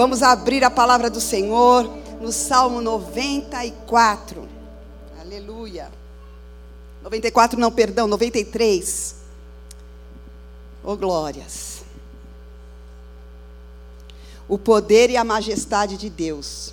Vamos abrir a palavra do Senhor no Salmo 94. Aleluia. 94 não, perdão, 93. Oh glórias. O poder e a majestade de Deus.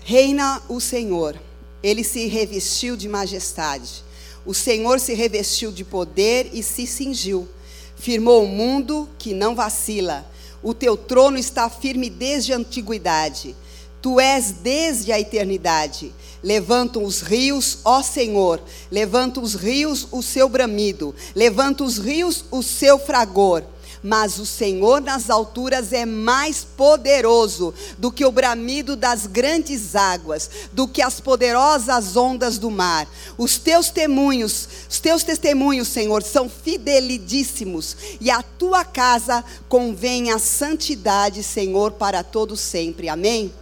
Reina o Senhor, ele se revestiu de majestade. O Senhor se revestiu de poder e se cingiu. Firmou o mundo que não vacila. O teu trono está firme desde a antiguidade. Tu és desde a eternidade. Levantam os rios, ó Senhor, levanta os rios o seu bramido, levanta os rios o seu fragor mas o Senhor nas alturas é mais poderoso do que o bramido das grandes águas, do que as poderosas ondas do mar. Os teus testemunhos, os teus testemunhos, Senhor, são fidelidíssimos, e a tua casa convém a santidade, Senhor, para todo sempre. Amém.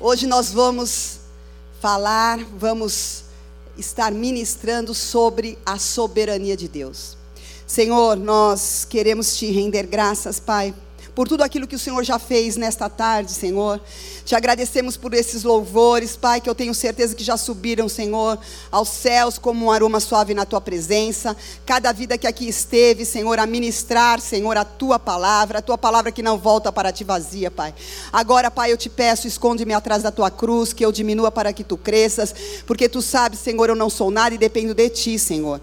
Hoje nós vamos falar, vamos estar ministrando sobre a soberania de Deus. Senhor, nós queremos te render graças, Pai, por tudo aquilo que o Senhor já fez nesta tarde, Senhor. Te agradecemos por esses louvores, Pai, que eu tenho certeza que já subiram, Senhor, aos céus como um aroma suave na tua presença. Cada vida que aqui esteve, Senhor, a ministrar, Senhor, a tua palavra, a tua palavra que não volta para ti vazia, Pai. Agora, Pai, eu te peço, esconde-me atrás da tua cruz, que eu diminua para que tu cresças, porque tu sabes, Senhor, eu não sou nada e dependo de ti, Senhor.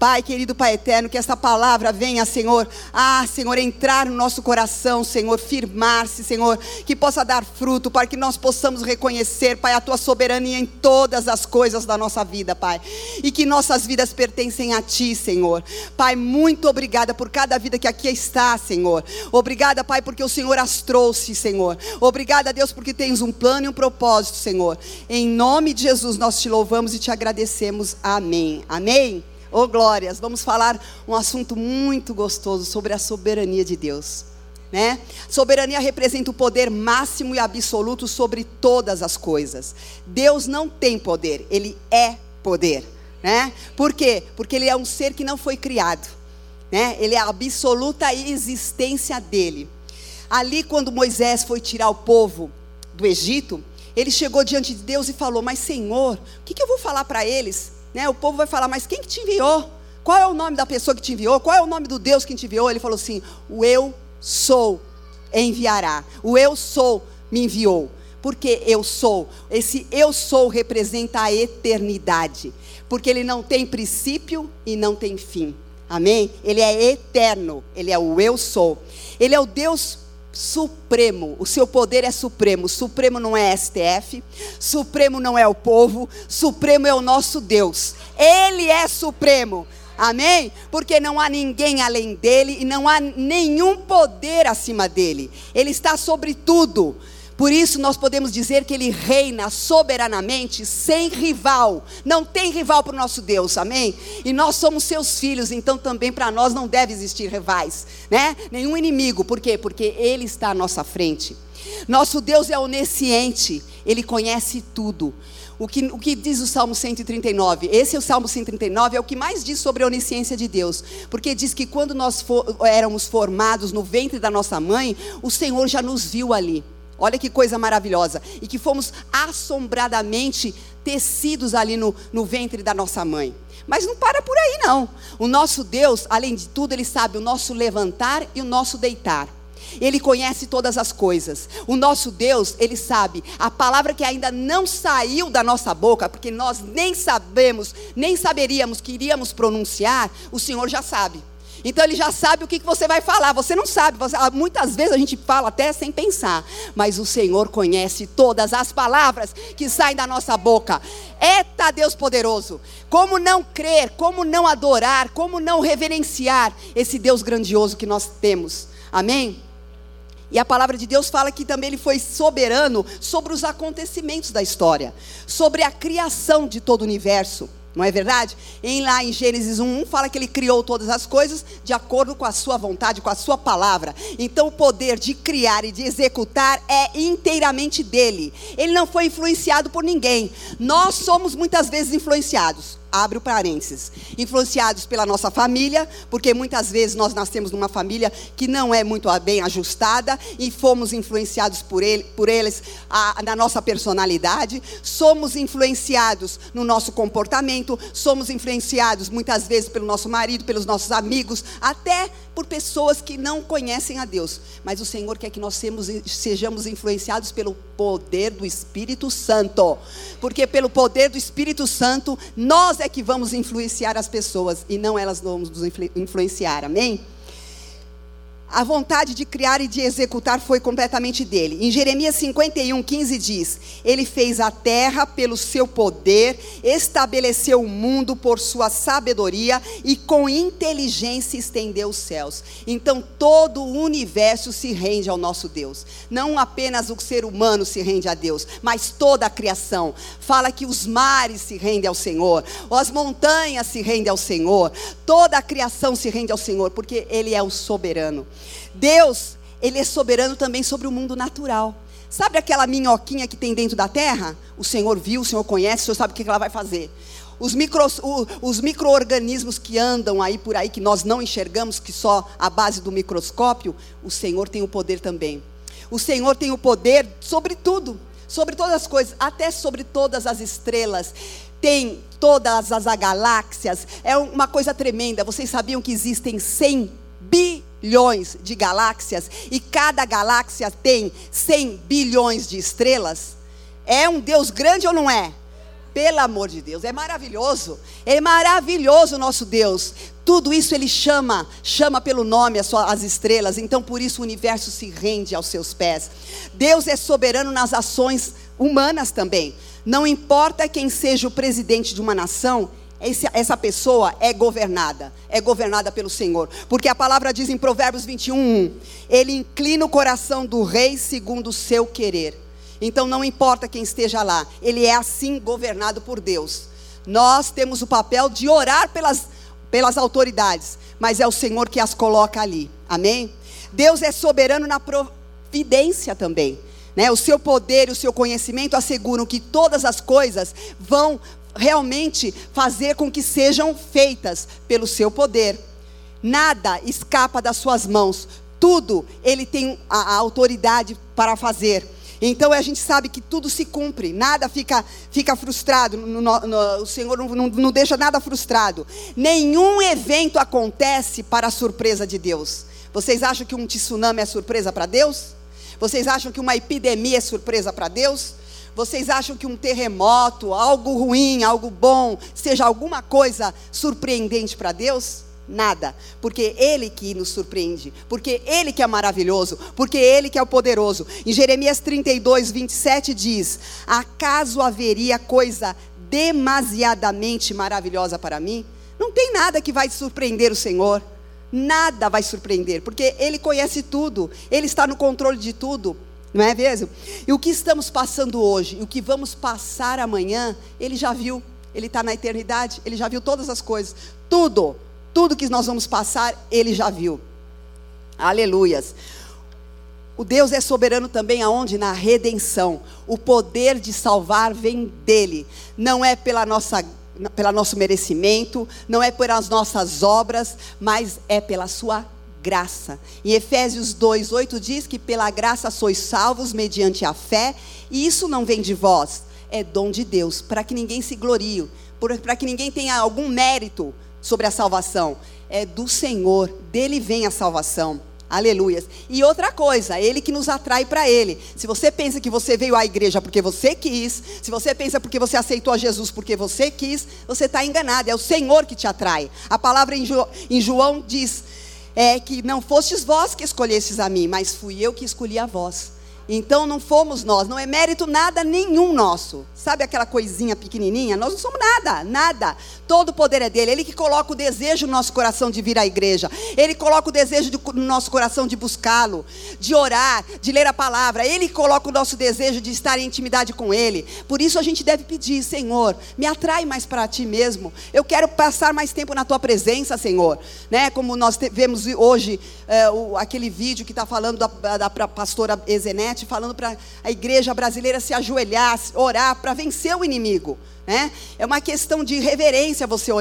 Pai, querido Pai eterno, que essa palavra venha, Senhor, ah, Senhor, entrar no nosso coração, Senhor, firmar-se, Senhor, que possa dar fruto, para que nós possamos reconhecer, Pai, a tua soberania em todas as coisas da nossa vida, Pai, e que nossas vidas pertencem a ti, Senhor. Pai, muito obrigada por cada vida que aqui está, Senhor. Obrigada, Pai, porque o Senhor as trouxe, Senhor. Obrigada, Deus, porque tens um plano e um propósito, Senhor. Em nome de Jesus nós te louvamos e te agradecemos. Amém. Amém. Oh glórias, vamos falar um assunto muito gostoso sobre a soberania de Deus. Né? Soberania representa o poder máximo e absoluto sobre todas as coisas. Deus não tem poder, ele é poder, né? Por quê? Porque ele é um ser que não foi criado, né? Ele é a absoluta existência dele. Ali quando Moisés foi tirar o povo do Egito, ele chegou diante de Deus e falou: "Mas Senhor, o que, que eu vou falar para eles? Né? O povo vai falar, mas quem que te enviou? Qual é o nome da pessoa que te enviou? Qual é o nome do Deus que te enviou? Ele falou assim: O eu sou enviará. O eu sou me enviou. Porque eu sou. Esse eu sou representa a eternidade. Porque ele não tem princípio e não tem fim. Amém? Ele é eterno. Ele é o eu sou. Ele é o Deus supremo, o seu poder é supremo. Supremo não é STF, supremo não é o povo, supremo é o nosso Deus. Ele é supremo. Amém? Porque não há ninguém além dele e não há nenhum poder acima dele. Ele está sobre tudo. Por isso nós podemos dizer que ele reina soberanamente, sem rival. Não tem rival para o nosso Deus, amém? E nós somos seus filhos, então também para nós não deve existir rivais, né? Nenhum inimigo, por quê? Porque ele está à nossa frente. Nosso Deus é onisciente, ele conhece tudo. O que, o que diz o Salmo 139? Esse é o Salmo 139, é o que mais diz sobre a onisciência de Deus. Porque diz que quando nós for, éramos formados no ventre da nossa mãe, o Senhor já nos viu ali. Olha que coisa maravilhosa. E que fomos assombradamente tecidos ali no, no ventre da nossa mãe. Mas não para por aí, não. O nosso Deus, além de tudo, Ele sabe o nosso levantar e o nosso deitar. Ele conhece todas as coisas. O nosso Deus, Ele sabe a palavra que ainda não saiu da nossa boca, porque nós nem sabemos, nem saberíamos que iríamos pronunciar, o Senhor já sabe. Então ele já sabe o que você vai falar. Você não sabe. Ah, muitas vezes a gente fala até sem pensar. Mas o Senhor conhece todas as palavras que saem da nossa boca. Eita Deus poderoso. Como não crer, como não adorar, como não reverenciar esse Deus grandioso que nós temos. Amém? E a palavra de Deus fala que também ele foi soberano sobre os acontecimentos da história, sobre a criação de todo o universo. Não é verdade? Em lá em Gênesis 1, fala que ele criou todas as coisas de acordo com a sua vontade, com a sua palavra. Então o poder de criar e de executar é inteiramente dele. Ele não foi influenciado por ninguém. Nós somos muitas vezes influenciados. Abre o parênteses, influenciados pela nossa família, porque muitas vezes nós nascemos numa família que não é muito bem ajustada e fomos influenciados por, ele, por eles a, na nossa personalidade, somos influenciados no nosso comportamento, somos influenciados muitas vezes pelo nosso marido, pelos nossos amigos, até por pessoas que não conhecem a Deus. Mas o Senhor quer que nós sejamos, sejamos influenciados pelo poder do Espírito Santo, porque pelo poder do Espírito Santo nós é que vamos influenciar as pessoas e não elas vamos nos influenciar. Amém? A vontade de criar e de executar foi completamente dele. Em Jeremias 51, 15 diz: Ele fez a terra pelo seu poder, estabeleceu o mundo por sua sabedoria e com inteligência estendeu os céus. Então todo o universo se rende ao nosso Deus. Não apenas o ser humano se rende a Deus, mas toda a criação. Fala que os mares se rendem ao Senhor, as montanhas se rendem ao Senhor, toda a criação se rende ao Senhor, porque Ele é o soberano. Deus, Ele é soberano também sobre o mundo natural. Sabe aquela minhoquinha que tem dentro da terra? O Senhor viu, o Senhor conhece, o Senhor sabe o que ela vai fazer. Os, micros, os micro-organismos que andam aí por aí, que nós não enxergamos, que só a base do microscópio, o Senhor tem o poder também. O Senhor tem o poder sobre tudo, sobre todas as coisas, até sobre todas as estrelas. Tem todas as galáxias. É uma coisa tremenda. Vocês sabiam que existem 100 bilhões? Bilhões de galáxias e cada galáxia tem 100 bilhões de estrelas? É um Deus grande ou não é? Pelo amor de Deus, é maravilhoso. É maravilhoso o nosso Deus. Tudo isso ele chama, chama pelo nome as, estrelas. Então por isso o universo se rende aos seus pés. Deus é soberano nas ações humanas também. Não importa quem seja o presidente de uma nação, essa pessoa é governada, é governada pelo Senhor. Porque a palavra diz em Provérbios 21, ele inclina o coração do rei segundo o seu querer. Então não importa quem esteja lá, ele é assim governado por Deus. Nós temos o papel de orar pelas, pelas autoridades, mas é o Senhor que as coloca ali. Amém? Deus é soberano na providência também. Né? O seu poder e o seu conhecimento asseguram que todas as coisas vão realmente fazer com que sejam feitas pelo seu poder. Nada escapa das suas mãos, tudo ele tem a, a autoridade para fazer. Então a gente sabe que tudo se cumpre, nada fica, fica frustrado, no, no, o Senhor não, não, não deixa nada frustrado. Nenhum evento acontece para a surpresa de Deus. Vocês acham que um tsunami é surpresa para Deus? Vocês acham que uma epidemia é surpresa para Deus? Vocês acham que um terremoto, algo ruim, algo bom, seja alguma coisa surpreendente para Deus? Nada, porque Ele que nos surpreende, porque Ele que é maravilhoso, porque Ele que é o poderoso. Em Jeremias 32, 27 diz: Acaso haveria coisa demasiadamente maravilhosa para mim? Não tem nada que vai surpreender o Senhor, nada vai surpreender, porque Ele conhece tudo, Ele está no controle de tudo. Não é mesmo? E o que estamos passando hoje, e o que vamos passar amanhã, ele já viu. Ele está na eternidade, ele já viu todas as coisas. Tudo, tudo que nós vamos passar, ele já viu. Aleluias. O Deus é soberano também aonde? Na redenção. O poder de salvar vem dele. Não é pela nossa pelo nosso merecimento, não é pelas nossas obras, mas é pela sua graça. Em Efésios 2, 8 diz que pela graça sois salvos mediante a fé, e isso não vem de vós, é dom de Deus, para que ninguém se glorie, para que ninguém tenha algum mérito sobre a salvação. É do Senhor, dele vem a salvação. Aleluias. E outra coisa, ele que nos atrai para ele. Se você pensa que você veio à igreja porque você quis, se você pensa porque você aceitou a Jesus porque você quis, você está enganado. É o Senhor que te atrai. A palavra em João diz: é que não fostes vós que escolhestes a mim, mas fui eu que escolhi a vós. Então não fomos nós, não é mérito nada nenhum nosso. Sabe aquela coisinha pequenininha? Nós não somos nada, nada. Todo o poder é dele. Ele que coloca o desejo no nosso coração de vir à igreja. Ele coloca o desejo no nosso coração de buscá-lo, de orar, de ler a palavra. Ele coloca o nosso desejo de estar em intimidade com ele. Por isso a gente deve pedir, Senhor, me atrai mais para ti mesmo. Eu quero passar mais tempo na tua presença, Senhor. Né? Como nós vemos hoje é, o, aquele vídeo que está falando da, da pastora Ezenete falando para a igreja brasileira se ajoelhar, orar para vencer o inimigo. Né? É uma questão de reverência você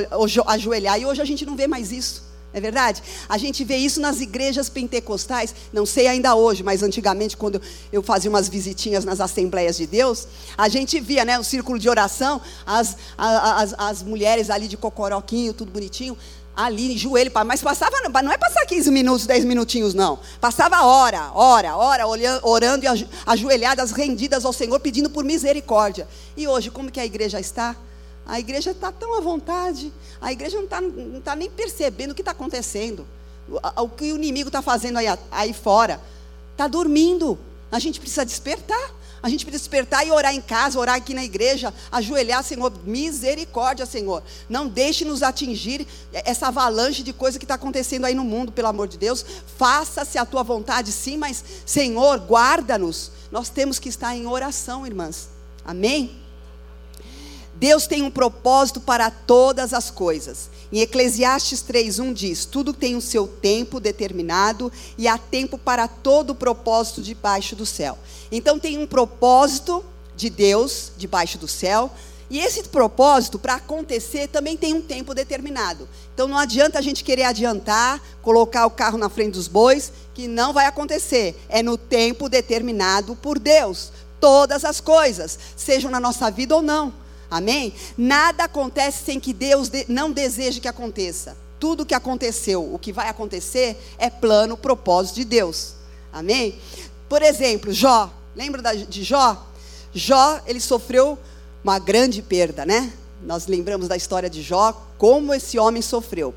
ajoelhar, e hoje a gente não vê mais isso. É verdade? A gente vê isso nas igrejas pentecostais, não sei ainda hoje, mas antigamente, quando eu fazia umas visitinhas nas Assembleias de Deus, a gente via, né, o círculo de oração, as, as, as mulheres ali de cocoroquinho, tudo bonitinho, ali, joelho, mas passava, não é passar 15 minutos, 10 minutinhos, não. Passava hora, hora, hora, orando e ajoelhadas, rendidas ao Senhor, pedindo por misericórdia. E hoje, como que a igreja está? A igreja está tão à vontade, a igreja não está não tá nem percebendo o que está acontecendo, o, o, que o inimigo está fazendo aí, aí fora. Está dormindo. A gente precisa despertar. A gente precisa despertar e orar em casa, orar aqui na igreja, ajoelhar, Senhor, misericórdia, Senhor. Não deixe nos atingir essa avalanche de coisa que está acontecendo aí no mundo, pelo amor de Deus. Faça-se a tua vontade, sim, mas, Senhor, guarda-nos. Nós temos que estar em oração, irmãs. Amém? Deus tem um propósito para todas as coisas. Em Eclesiastes 3:1 diz: "Tudo tem o seu tempo determinado e há tempo para todo o propósito debaixo do céu". Então tem um propósito de Deus debaixo do céu, e esse propósito para acontecer também tem um tempo determinado. Então não adianta a gente querer adiantar, colocar o carro na frente dos bois, que não vai acontecer. É no tempo determinado por Deus. Todas as coisas, sejam na nossa vida ou não. Amém? Nada acontece sem que Deus não deseje que aconteça. Tudo que aconteceu, o que vai acontecer, é plano, propósito de Deus. Amém? Por exemplo, Jó. Lembra de Jó? Jó, ele sofreu uma grande perda, né? Nós lembramos da história de Jó, como esse homem sofreu.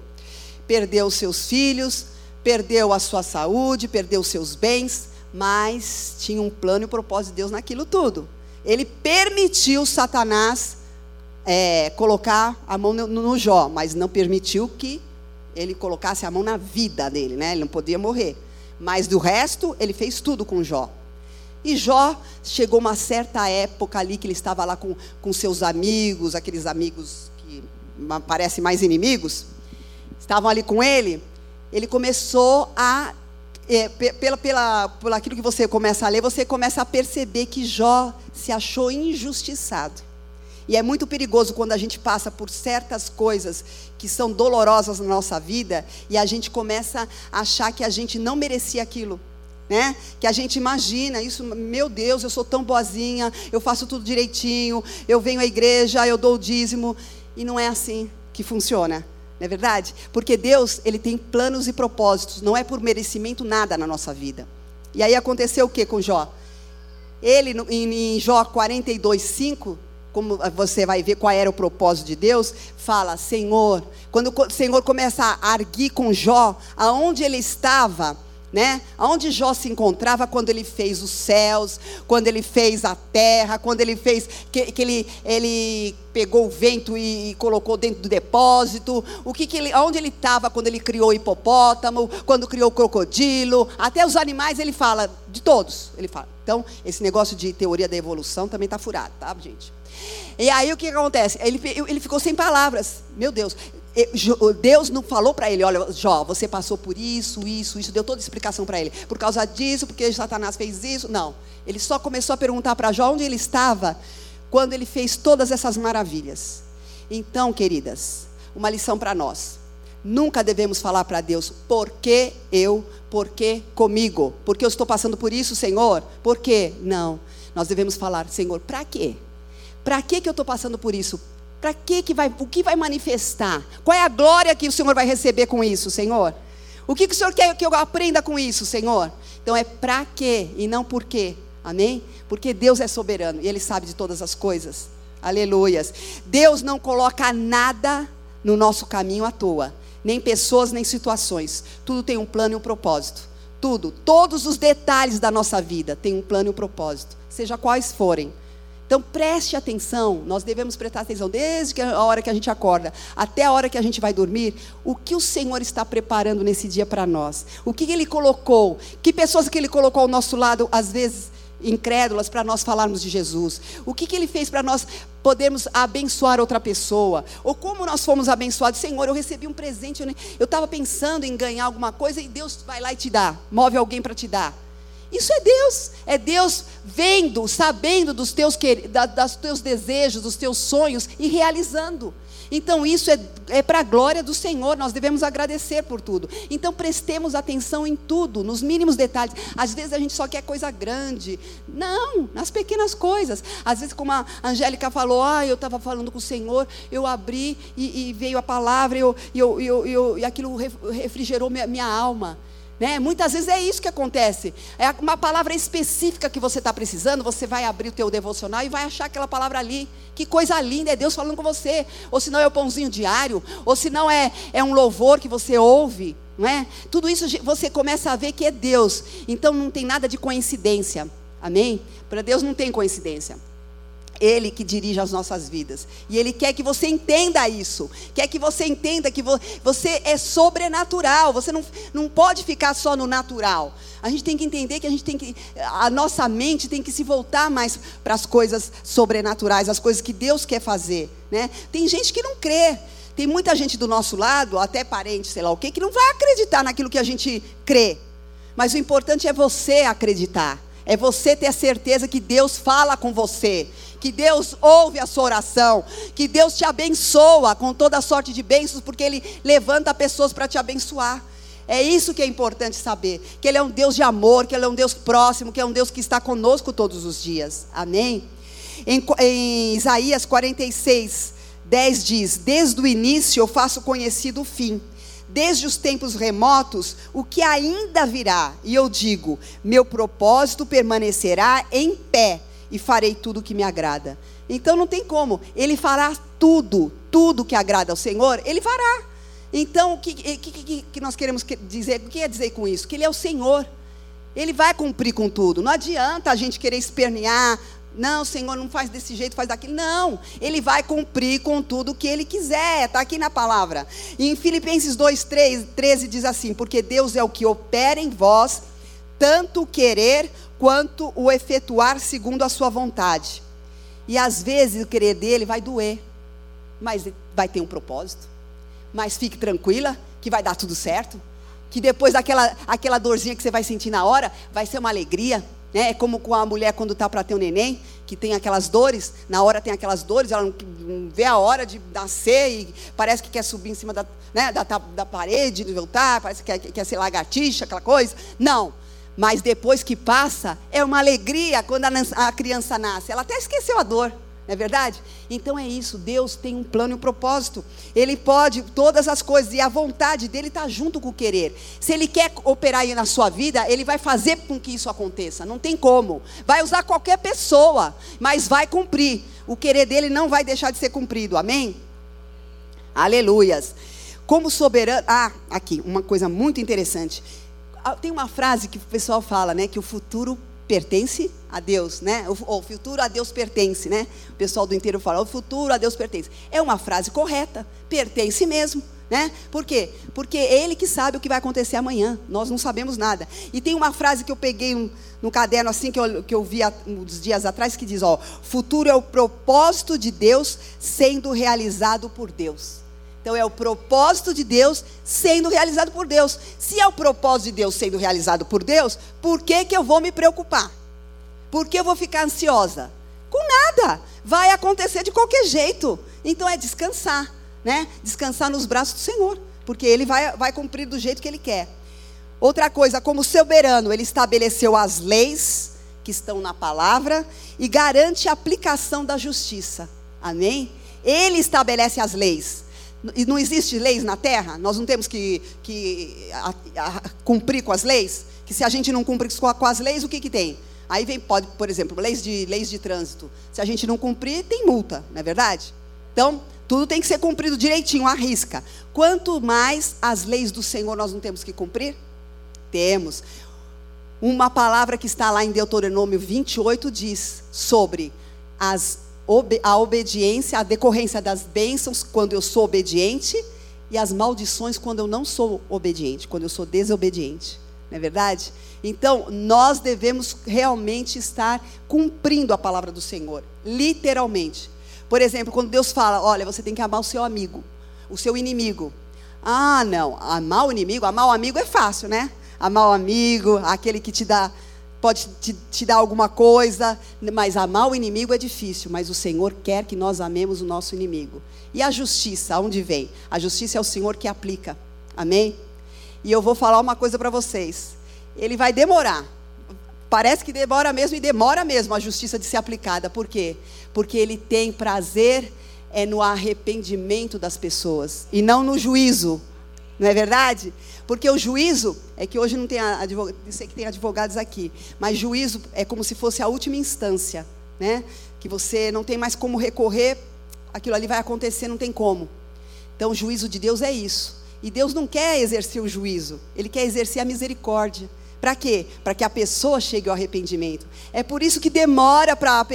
Perdeu seus filhos, perdeu a sua saúde, perdeu seus bens, mas tinha um plano e um propósito de Deus naquilo tudo. Ele permitiu Satanás é, colocar a mão no, no, Jó, mas não permitiu que ele colocasse a mão na vida dele, né? Ele não podia morrer. Mas do resto, ele fez tudo com Jó. E Jó chegou uma certa época ali que ele estava lá com, com seus amigos, aqueles amigos que parecem mais inimigos, estavam ali com ele. Ele começou a, é, pela, pela, por aquilo que você começa a ler, você começa a perceber que Jó se achou injustiçado. E é muito perigoso quando a gente passa por certas coisas que são dolorosas na nossa vida e a gente começa a achar que a gente não merecia aquilo. Né? Que a gente imagina isso, meu Deus, eu sou tão boazinha, eu faço tudo direitinho, eu venho à igreja, eu dou o dízimo. E não é assim que funciona. Não é verdade? Porque Deus, ele tem planos e propósitos, não é por merecimento nada na nossa vida. E aí aconteceu o que com Jó? Ele, em, Jó 42, 5, como você vai ver qual era o propósito de Deus, fala: Senhor, quando o Senhor começa a arguir com Jó, aonde ele estava, né? Aonde Jó se encontrava quando ele fez os céus, quando ele fez a terra, quando ele fez que, que ele, ele pegou o vento e, e, colocou dentro do depósito, o que, que ele, aonde ele estava quando ele criou hipopótamo, quando criou crocodilo, até os animais ele fala de todos, ele fala. Então esse negócio de teoria da evolução também está furado, tá, gente? E aí o que acontece? Ele, ele ficou sem palavras. Meu Deus. Deus não falou para ele, olha, Jó, você passou por isso, isso, isso, deu toda a explicação para ele. Por causa disso, porque Satanás fez isso. Não. Ele só começou a perguntar para Jó onde ele estava quando ele fez todas essas maravilhas. Então, queridas, uma lição para nós. Nunca devemos falar para Deus, por que eu, por que comigo? Porque eu estou passando por isso, Senhor? Por quê? Não. Nós devemos falar, Senhor, para quê? Para que, que eu estou passando por isso? Para que, que vai, o que vai manifestar? Qual é a glória que o Senhor vai receber com isso, Senhor? O que, que o Senhor quer que eu aprenda com isso, Senhor? Então é para quê e não por quê. Amém? Porque Deus é soberano e Ele sabe de todas as coisas. Aleluias. Deus não coloca nada no nosso caminho à toa. Nem pessoas, nem situações. Tudo tem um plano e um propósito. Tudo. Todos os detalhes da nossa vida têm um plano e um propósito. Seja quais forem. Então preste atenção, nós devemos prestar atenção desde a hora que a gente acorda até a hora que a gente vai dormir, o que o Senhor está preparando nesse dia para nós. O que ele colocou, que pessoas que ele colocou ao nosso lado, às vezes incrédulas, para nós falarmos de Jesus. O que, que ele fez para nós podermos abençoar outra pessoa? Ou como nós fomos abençoados? Senhor, eu recebi um presente, eu estava pensando em ganhar alguma coisa e Deus vai lá e te dá, move alguém para te dar. Isso é Deus. É Deus vendo, sabendo dos teus, da, dos teus desejos, dos teus sonhos e realizando. Então, isso é, é para a glória do Senhor, nós devemos agradecer por tudo. Então, prestemos atenção em tudo, nos mínimos detalhes. Às vezes a gente só quer coisa grande. Não, nas pequenas coisas. Às vezes, como a Angélica falou, ah, eu estava falando com o Senhor, eu abri e, e veio a palavra, eu, eu, eu, eu, e aquilo refrigerou minha, minha alma. Né? Muitas vezes é isso que acontece. É uma palavra específica que você está precisando, você vai abrir o teu devocional e vai achar aquela palavra ali. Que coisa linda, é Deus falando com você. Ou se não é o pãozinho diário, ou se não é, é um louvor que você ouve. Não é? Tudo isso você começa a ver que é Deus. Então não tem nada de coincidência. Amém? Para Deus não tem coincidência. Ele que dirige as nossas vidas. E Ele quer que você entenda isso. Quer que você entenda que você é sobrenatural. Você não, não pode ficar só no natural. A gente tem que entender que a gente tem que. A nossa mente tem que se voltar mais para as coisas sobrenaturais, as coisas que Deus quer fazer. Né? Tem gente que não crê. Tem muita gente do nosso lado, até parente, sei lá o quê, que não vai acreditar naquilo que a gente crê. Mas o importante é você acreditar. É você ter a certeza que Deus fala com você, que Deus ouve a sua oração, que Deus te abençoa com toda sorte de bênçãos, porque Ele levanta pessoas para te abençoar. É isso que é importante saber: que Ele é um Deus de amor, que Ele é um Deus próximo, que é um Deus que está conosco todos os dias. Amém? Em, em Isaías 46, 10 diz: Desde o início eu faço conhecido o fim desde os tempos remotos, o que ainda virá. E eu digo: meu propósito permanecerá em pé e farei tudo o que me agrada. Então não tem como. Ele fará tudo, tudo que agrada ao Senhor, ele fará. Então, o que, que, que, que nós queremos dizer? O que quer dizer com isso? Que Ele é o Senhor. Ele vai cumprir com tudo. Não adianta a gente querer espernear. Não, Senhor, não faz desse jeito, faz daquilo. Não, Ele vai cumprir com tudo o que Ele quiser. Está aqui na palavra. Em Filipenses 2, 3, 13 diz assim: Porque Deus é o que opera em vós, tanto querer quanto o efetuar segundo a sua vontade. E às vezes o querer dele vai doer, mas vai ter um propósito. Mas fique tranquila que vai dar tudo certo. Que depois daquela aquela dorzinha que você vai sentir na hora, vai ser uma alegria. Né? É como com a mulher quando está para ter um neném, que tem aquelas dores, na hora tem aquelas dores, ela não, vê a hora de nascer e parece que quer subir em cima da, né, da, da parede, de voltar, parece que quer, quer ser lagartixa, aquela coisa. Não. Mas depois que passa, é uma alegria quando a criança nasce. Ela até esqueceu a dor, não é verdade? Então é isso, Deus tem um plano e um propósito. Ele pode todas as coisas, e a vontade dele está junto com o querer. Se ele quer operar aí na sua vida, ele vai fazer com que isso aconteça. Não tem como. Vai usar qualquer pessoa, mas vai cumprir. O querer dele não vai deixar de ser cumprido. Amém? Aleluias. Como soberano. Ah, aqui, uma coisa muito interessante. Ah, tem uma frase que o pessoal fala, né? Que o futuro pertence a Deus, né? O, o, futuro a Deus pertence, né? O pessoal do inteiro fala, o futuro a Deus pertence. É uma frase correta, pertence mesmo, né? Por quê? Porque é Ele que sabe o que vai acontecer amanhã, nós não sabemos nada. E tem uma frase que eu peguei no, no caderno assim, que eu, que eu vi há, uns dias atrás, que diz, ó, futuro é o propósito de Deus sendo realizado por Deus. Então é o propósito de Deus sendo realizado por Deus. Se é o propósito de Deus sendo realizado por Deus, por que, que eu vou me preocupar? Por que eu vou ficar ansiosa? Com nada. Vai acontecer de qualquer jeito. Então é descansar, né? Descansar nos braços do Senhor, porque Ele vai, vai cumprir do jeito que Ele quer. Outra coisa, como soberano, Ele estabeleceu as leis que estão na palavra e garante a aplicação da justiça. Amém? Ele estabelece as leis. E não existe leis na terra? Nós não temos que, que a, a, cumprir com as leis? Que se a gente não cumprir com, com as leis, o que, que tem? Aí vem, pode, por exemplo, leis de, leis de trânsito. Se a gente não cumprir, tem multa, não é verdade? Então, tudo tem que ser cumprido direitinho, à risca. Quanto mais as leis do Senhor nós não temos que cumprir? Temos. Uma palavra que está lá em Deuteronômio 28 diz sobre as a obediência, a decorrência das bênçãos quando eu sou obediente e as maldições quando eu não sou obediente, quando eu sou desobediente. Não é verdade? Então, nós devemos realmente estar cumprindo a palavra do Senhor, literalmente. Por exemplo, quando Deus fala: Olha, você tem que amar o seu amigo, o seu inimigo. Ah, não, amar o inimigo, amar o amigo é fácil, né? Amar o amigo, aquele que te dá pode te, te, dar alguma coisa, mas amar o inimigo é difícil, mas o Senhor quer que nós amemos o nosso inimigo. E a justiça, aonde vem? A justiça é o Senhor que aplica. Amém? E eu vou falar uma coisa para vocês. Ele vai demorar. Parece que demora mesmo e demora mesmo a justiça de ser aplicada. Por quê? Porque ele tem prazer é no arrependimento das pessoas e não no juízo. Não é verdade? Porque o juízo é que hoje não tem advogado, sei que tem advogados aqui, mas juízo é como se fosse a última instância, né? Que você não tem mais como recorrer, aquilo ali vai acontecer, não tem como. Então o juízo de Deus é isso. E Deus não quer exercer o juízo, ele quer exercer a misericórdia. Para quê? Para que a pessoa chegue ao arrependimento. É por isso que demora para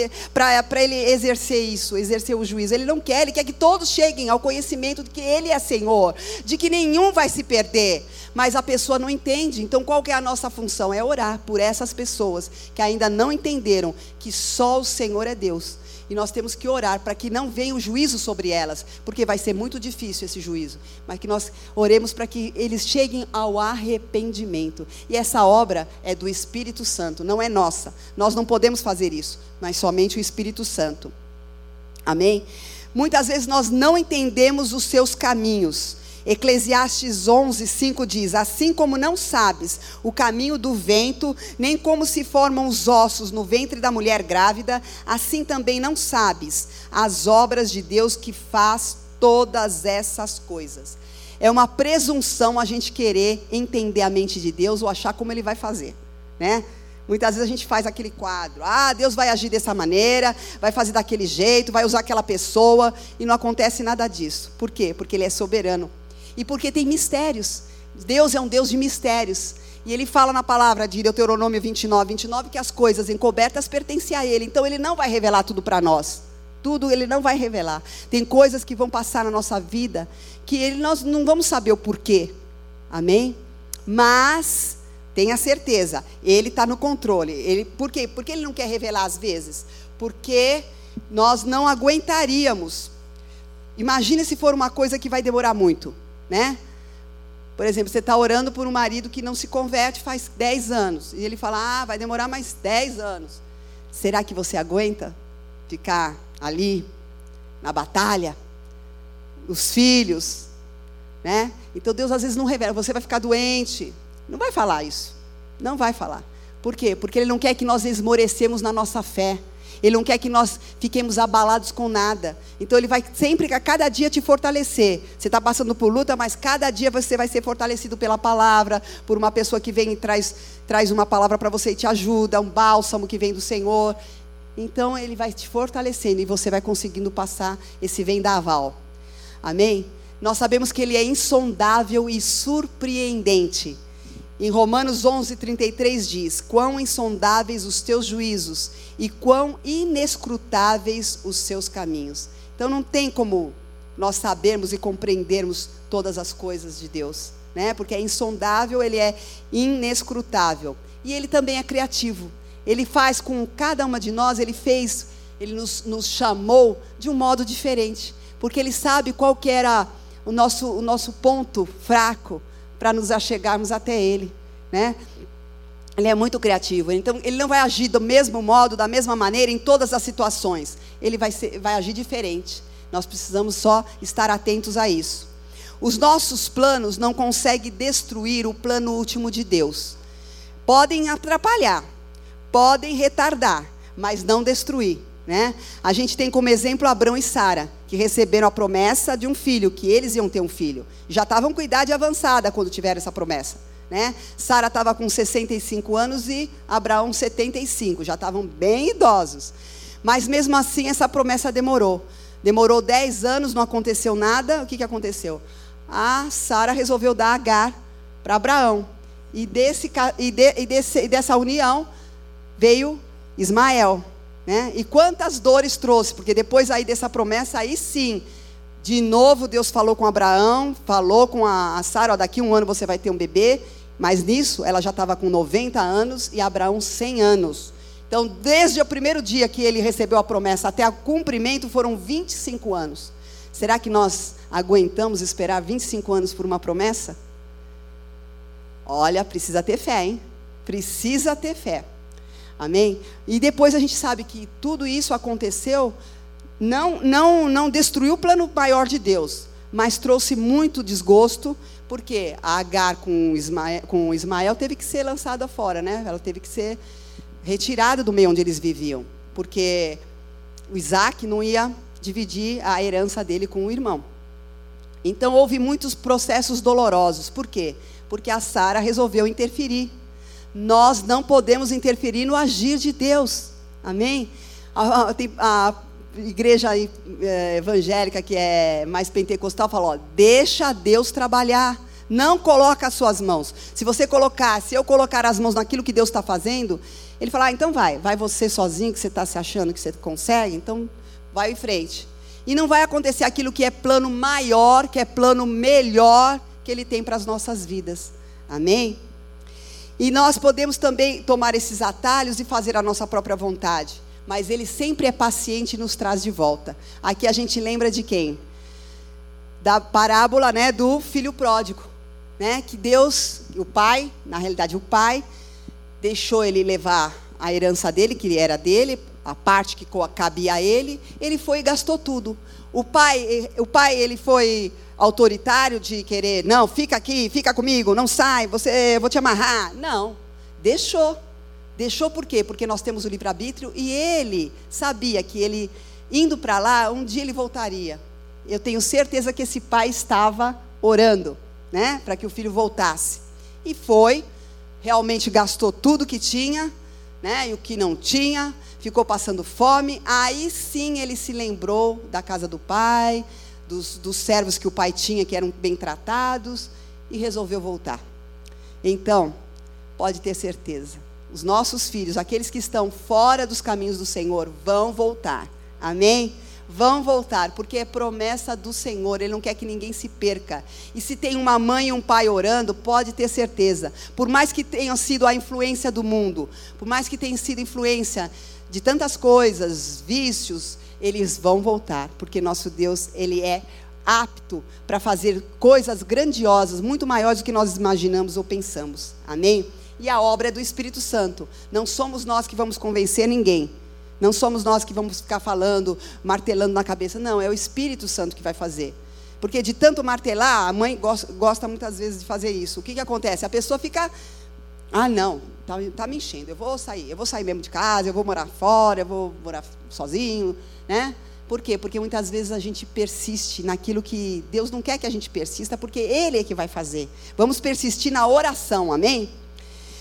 ele exercer isso, exercer o juízo. Ele não quer, ele quer que todos cheguem ao conhecimento de que Ele é Senhor, de que nenhum vai se perder. Mas a pessoa não entende. Então qual que é a nossa função? É orar por essas pessoas que ainda não entenderam que só o Senhor é Deus e nós temos que orar para que não venha o juízo sobre elas, porque vai ser muito difícil esse juízo. Mas que nós oremos para que eles cheguem ao arrependimento. E essa obra é do Espírito Santo, não é nossa. Nós não podemos fazer isso, mas somente o Espírito Santo. Amém? Muitas vezes nós não entendemos os seus caminhos. Eclesiastes 11, 5 diz: Assim como não sabes o caminho do vento, nem como se formam os ossos no ventre da mulher grávida, assim também não sabes as obras de Deus que faz todas essas coisas. É uma presunção a gente querer entender a mente de Deus ou achar como ele vai fazer, né? Muitas vezes a gente faz aquele quadro, ah, Deus vai agir dessa maneira, vai fazer daquele jeito, vai usar aquela pessoa, e não acontece nada disso. Por quê? Porque Ele é soberano e porque tem mistérios. Deus é um Deus de mistérios. E ele fala na palavra de Deuteronômio 29, 29 que as coisas encobertas pertencem a ele. Então ele não vai revelar tudo para nós. Tudo ele não vai revelar. Tem coisas que vão passar na nossa vida que ele, nós não vamos saber o porquê. Amém? Mas tenha certeza, ele está no controle. Ele, por quê? Porque ele não quer revelar às vezes? Porque nós não aguentaríamos. Imagine se for uma coisa que vai demorar muito né? Por exemplo, você está orando por um marido que não se converte faz 10 anos. E ele fala, ah, vai demorar mais 10 anos. Será que você aguenta ficar ali, na batalha? Os filhos, né? Então Deus às vezes não revela, você vai ficar doente. Não vai falar isso. Não vai falar. Por quê? Porque Ele não quer que nós esmorecemos na nossa fé. Ele não quer que nós fiquemos abalados com nada. Então Ele vai sempre, a cada dia, te fortalecer. Você está passando por luta, mas cada dia você vai ser fortalecido pela palavra, por uma pessoa que vem e traz, traz uma palavra para você e te ajuda, um bálsamo que vem do Senhor. Então Ele vai te fortalecendo e você vai conseguindo passar esse vendaval. Amém? Nós sabemos que Ele é insondável e surpreendente. Em Romanos 11:33 diz: "Quão insondáveis os teus juízos e quão inescrutáveis os seus caminhos". Então não tem como nós sabermos e compreendermos todas as coisas de Deus, né? Porque é insondável, ele é inescrutável. E ele também é criativo. Ele faz com cada uma de nós, ele fez, ele nos, nos chamou de um modo diferente, porque ele sabe qual que era o nosso, o nosso ponto fraco, para nos achegarmos até Ele, né? Ele é muito criativo, então ele não vai agir do mesmo modo, da mesma maneira em todas as situações. Ele vai, ser, vai agir diferente. Nós precisamos só estar atentos a isso. Os nossos planos não conseguem destruir o plano último de Deus. Podem atrapalhar, podem retardar, mas não destruir. Né? A gente tem como exemplo Abraão e Sara, que receberam a promessa de um filho, que eles iam ter um filho. Já estavam com idade avançada quando tiveram essa promessa. Né? Sara estava com 65 anos e Abraão 75, já estavam bem idosos. Mas mesmo assim essa promessa demorou. Demorou 10 anos, não aconteceu nada. O que, que aconteceu? A Sara resolveu dar Agar para Abraão. E, desse, e, de, e, desse, e dessa união veio Ismael. Né? E quantas dores trouxe, porque depois aí dessa promessa, aí sim, de novo Deus falou com Abraão, falou com a, Sara, daqui um ano você vai ter um bebê, mas nisso ela já estava com 90 anos e Abraão 100 anos. Então, desde o primeiro dia que ele recebeu a promessa até o cumprimento foram 25 anos. Será que nós aguentamos esperar 25 anos por uma promessa? Olha, precisa ter fé, hein? Precisa ter fé. Amém? E depois a gente sabe que tudo isso aconteceu, não, não, não destruiu o plano maior de Deus, mas trouxe muito desgosto, porque a Agar com Ismael, com Ismael teve que ser lançada fora, né? Ela teve que ser retirada do meio onde eles viviam, porque o Isaac não ia dividir a herança dele com o irmão. Então houve muitos processos dolorosos. Por quê? Porque a Sara resolveu interferir. Nós não podemos interferir no agir de Deus. Amém? A, a, a igreja é, evangélica que é mais pentecostal fala: ó, deixa Deus trabalhar. Não coloca as suas mãos. Se você colocar, se eu colocar as mãos naquilo que Deus está fazendo, ele fala: ah, então vai, vai você sozinho que você está se achando que você consegue, então vai em frente. E não vai acontecer aquilo que é plano maior, que é plano melhor que Ele tem para as nossas vidas. Amém? E nós podemos também tomar esses atalhos e fazer a nossa própria vontade. Mas Ele sempre é paciente e nos traz de volta. Aqui a gente lembra de quem? Da parábola né, do filho pródigo. Né, que Deus, o pai, na realidade o pai, deixou ele levar a herança dele, que era dele, a parte que cabia a ele, ele foi e gastou tudo. O pai, o pai ele foi autoritário de querer, não, fica aqui, fica comigo, não sai, você, vou te amarrar. Não, deixou. Deixou por quê? Porque nós temos o livre-arbítrio e ele sabia que ele, indo para lá, um dia ele voltaria. Eu tenho certeza que esse pai estava orando, né, para que o filho voltasse. E foi, realmente gastou tudo que tinha, né, e o que não tinha, ficou passando fome. Aí sim ele se lembrou da casa do pai, dos, dos servos que o pai tinha, que eram bem tratados, e resolveu voltar. Então, pode ter certeza, os nossos filhos, aqueles que estão fora dos caminhos do Senhor, vão voltar. Amém? vão voltar, porque é promessa do Senhor, Ele não quer que ninguém se perca. E se tem uma mãe e um pai orando, pode ter certeza, por mais que tenham sido a influência do mundo, por mais que tenha sido influência de tantas coisas, vícios, eles vão voltar, porque nosso Deus, Ele é apto para fazer coisas grandiosas, muito maiores do que nós imaginamos ou pensamos. Amém? E a obra é do Espírito Santo. Não somos nós que vamos convencer ninguém. Não somos nós que vamos ficar falando, martelando na cabeça. Não, é o Espírito Santo que vai fazer. Porque de tanto martelar, a mãe gosta, gosta muitas vezes de fazer isso. O que, que acontece? A pessoa fica ah, não, está tá me enchendo. Eu vou sair, eu vou sair mesmo de casa, eu vou morar fora, eu vou morar sozinho, né? Por quê? Porque muitas vezes a gente persiste naquilo que Deus não quer que a gente persista, porque Ele é que vai fazer. Vamos persistir na oração, amém?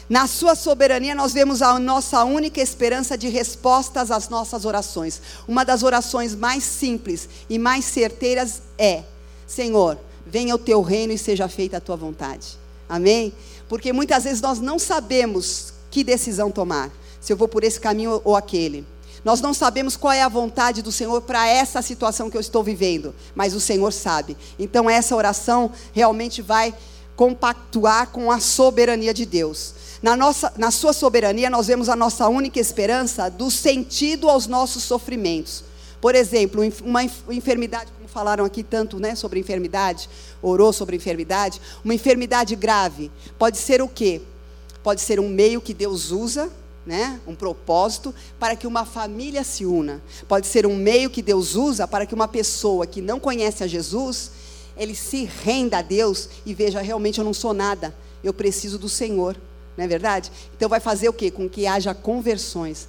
Na Sua soberania, nós vemos a nossa única esperança de respostas às nossas orações. Uma das orações mais simples e mais certeiras é: Senhor, venha o teu reino e seja feita a tua vontade. Amém? Porque muitas vezes nós não sabemos que decisão tomar, se eu vou por esse caminho ou aquele. Nós não sabemos qual é a vontade do Senhor para essa situação que eu estou vivendo, mas o Senhor sabe. Então essa oração realmente vai compactuar com a soberania de Deus. Na, nossa, na sua soberania, nós vemos a nossa única esperança do sentido aos nossos sofrimentos. Por exemplo, uma enfermidade, falaram aqui tanto né, sobre enfermidade, orou sobre enfermidade, uma enfermidade grave pode ser o quê? Pode ser um meio que Deus usa, né, um propósito para que uma família se una. Pode ser um meio que Deus usa para que uma pessoa que não conhece a Jesus, ele se renda a Deus e veja realmente eu não sou nada, eu preciso do Senhor, não é verdade? Então vai fazer o quê? Com que haja conversões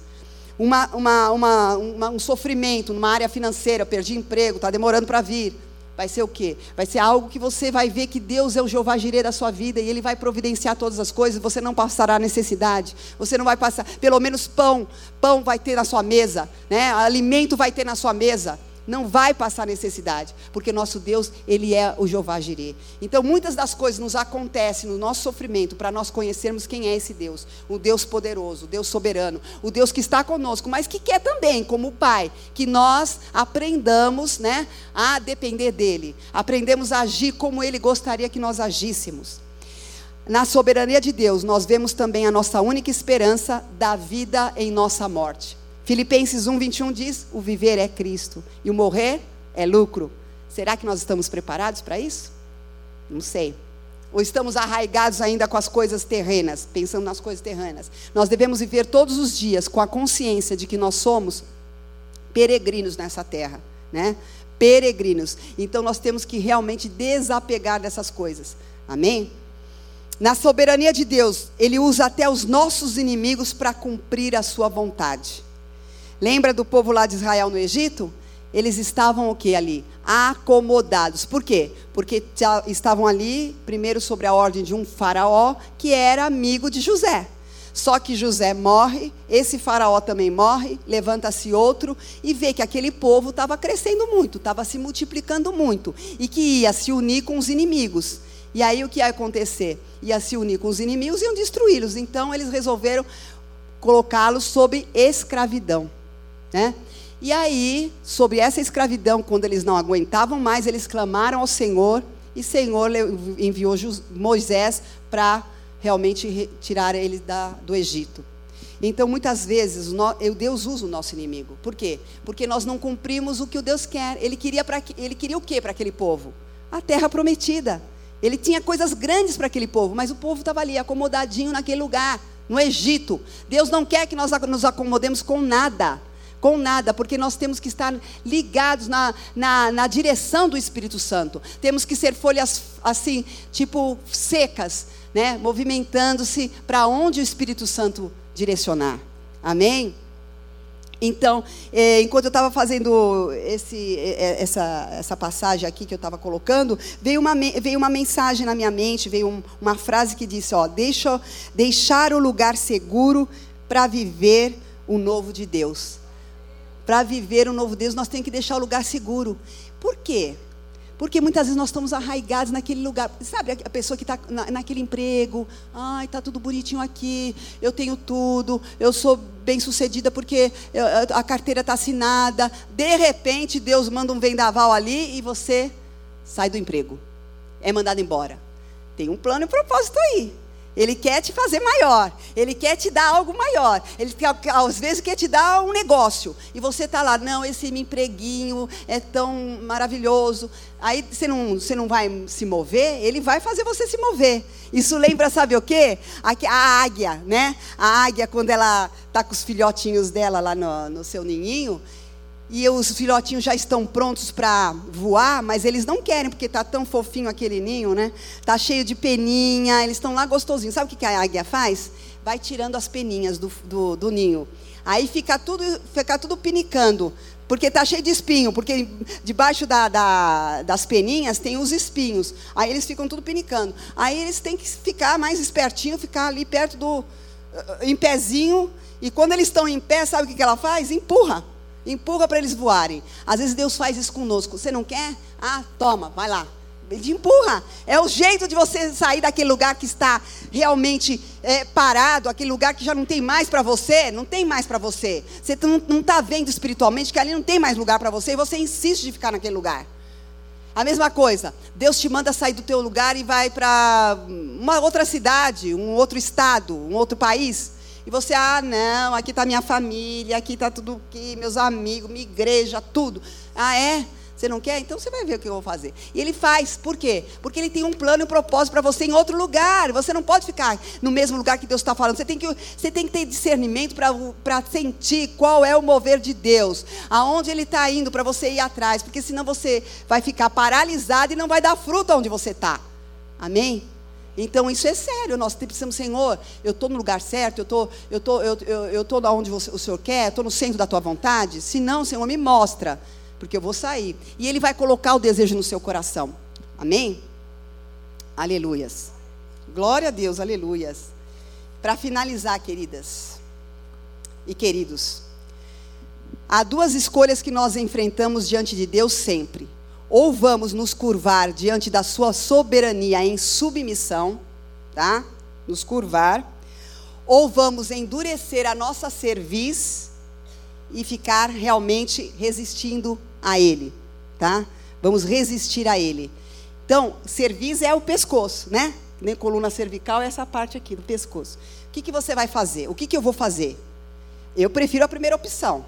uma, uma, uma, uma, um sofrimento numa área financeira, perdi emprego, está demorando para vir. Vai ser o quê? Vai ser algo que você vai ver que Deus é o Jeová Jireh da sua vida e Ele vai providenciar todas as coisas, você não passará necessidade, você não vai passar, pelo menos pão, pão vai ter na sua mesa, né? alimento vai ter na sua mesa não vai passar necessidade, porque nosso Deus, ele é o Jeová Jireh. Então, muitas das coisas nos acontecem no nosso sofrimento para nós conhecermos quem é esse Deus, o Deus poderoso, o Deus soberano, o Deus que está conosco, mas que quer também, como Pai, que nós aprendamos, né, a depender dele, aprendemos a agir como ele gostaria que nós agíssemos. Na soberania de Deus, nós vemos também a nossa única esperança da vida em nossa morte. Filipenses 1, 21 diz: o viver é Cristo e o morrer é lucro. Será que nós estamos preparados para isso? Não sei. Ou estamos arraigados ainda com as coisas terrenas, pensando nas coisas terrenas? Nós devemos viver todos os dias com a consciência de que nós somos peregrinos nessa terra, né? Peregrinos. Então nós temos que realmente desapegar dessas coisas. Amém? Na soberania de Deus, Ele usa até os nossos inimigos para cumprir a sua vontade. Lembra do povo lá de Israel no Egito? Eles estavam o que ali? Acomodados. Por quê? Porque estavam ali, primeiro, sobre a ordem de um faraó que era amigo de José. Só que José morre, esse faraó também morre, levanta-se outro e vê que aquele povo estava crescendo muito, estava se multiplicando muito e que ia se unir com os inimigos. E aí o que ia acontecer? Ia se unir com os inimigos e iam destruí-los. Então eles resolveram colocá-los sob escravidão. Né? E aí, sobre essa escravidão, quando eles não aguentavam mais, eles clamaram ao Senhor, e o Senhor enviou Moisés para realmente tirar eles da, do Egito. Então, muitas vezes, o Deus usa o nosso inimigo. Por quê? Porque nós não cumprimos o que o Deus quer. Ele queria, pra, ele queria o quê para aquele povo? A terra prometida. Ele tinha coisas grandes para aquele povo, mas o povo estava ali, acomodadinho naquele lugar, no Egito. Deus não quer que nós nos acomodemos com nada com nada, porque nós temos que estar ligados na, na, na direção do Espírito Santo. Temos que ser folhas assim, tipo secas, né? movimentando-se para onde o Espírito Santo direcionar. Amém? Então, eh, enquanto eu estava fazendo esse, eh, essa, essa passagem aqui que eu estava colocando, veio uma, veio uma mensagem na minha mente, veio um, uma frase que disse: ó, deixa, deixar o lugar seguro para viver o novo de Deus para viver um novo Deus, nós temos que deixar o lugar seguro. Por quê? Porque muitas vezes nós estamos arraigados naquele lugar. Sabe, a pessoa que está na, naquele emprego, ai, está tudo bonitinho aqui, eu tenho tudo, eu sou bem sucedida porque eu, a carteira está assinada. De repente, Deus manda um vendaval ali e você sai do emprego. É mandado embora. Tem um plano e um propósito aí. Ele quer te fazer maior. Ele quer te dar algo maior. Ele às vezes quer te dar um negócio. E você está lá, não, esse empreguinho é tão maravilhoso. Aí você não, você não vai se mover, ele vai fazer você se mover. Isso lembra, sabe o quê? A, a águia, né? A águia, quando ela está com os filhotinhos dela lá no, no seu ninhinho, e os filhotinhos já estão prontos para voar, mas eles não querem, porque está tão fofinho aquele ninho, né? Está cheio de peninha, eles estão lá gostosinhos. Sabe o que a águia faz? Vai tirando as peninhas do, do, do ninho. Aí fica tudo, fica tudo pinicando, porque está cheio de espinho, porque debaixo da, da, das peninhas tem os espinhos. Aí eles ficam tudo pinicando. Aí eles têm que ficar mais espertinho, ficar ali perto do. em pezinho. E quando eles estão em pé, sabe o que, que ela faz? Empurra. Empurra para eles voarem. Às vezes Deus faz isso conosco. Você não quer? Ah, toma, vai lá. Ele empurra. É o jeito de você sair daquele lugar que está realmente é, parado, aquele lugar que já não tem mais para você, não tem mais para você. Você não está vendo espiritualmente que ali não tem mais lugar para você e você insiste de ficar naquele lugar. A mesma coisa, Deus te manda sair do teu lugar e vai para uma outra cidade, um outro estado, um outro país. E você, ah, não, aqui está minha família, aqui está tudo aqui, meus amigos, minha igreja, tudo. Ah, é? Você não quer? Então você vai ver o que eu vou fazer. E ele faz, por quê? Porque ele tem um plano e um propósito para você em outro lugar. Você não pode ficar no mesmo lugar que Deus está falando. Você tem que, você tem que ter discernimento para sentir qual é o mover de Deus, aonde Ele está indo para você ir atrás, porque senão você vai ficar paralisado e não vai dar fruto onde você está. Amém? Então isso é sério, nós precisamos, Senhor, eu estou no lugar certo, eu tô, tô, eu, eu, eu onde você, o Senhor quer, estou no centro da tua vontade. Se não, Senhor, me mostra, porque eu vou sair. E Ele vai colocar o desejo no seu coração. Amém? Aleluias. Glória a Deus, aleluias. Para finalizar, queridas e queridos, há duas escolhas que nós enfrentamos diante de Deus sempre ou vamos nos curvar diante da sua soberania em submissão, tá? Nos curvar, ou vamos endurecer a nossa cerviz e ficar realmente resistindo a ele, tá? Vamos resistir a ele. Então, cerviz é o pescoço, né? Nem coluna cervical é essa parte aqui do pescoço. O que, que você vai fazer? O que, que eu vou fazer? Eu prefiro a primeira opção.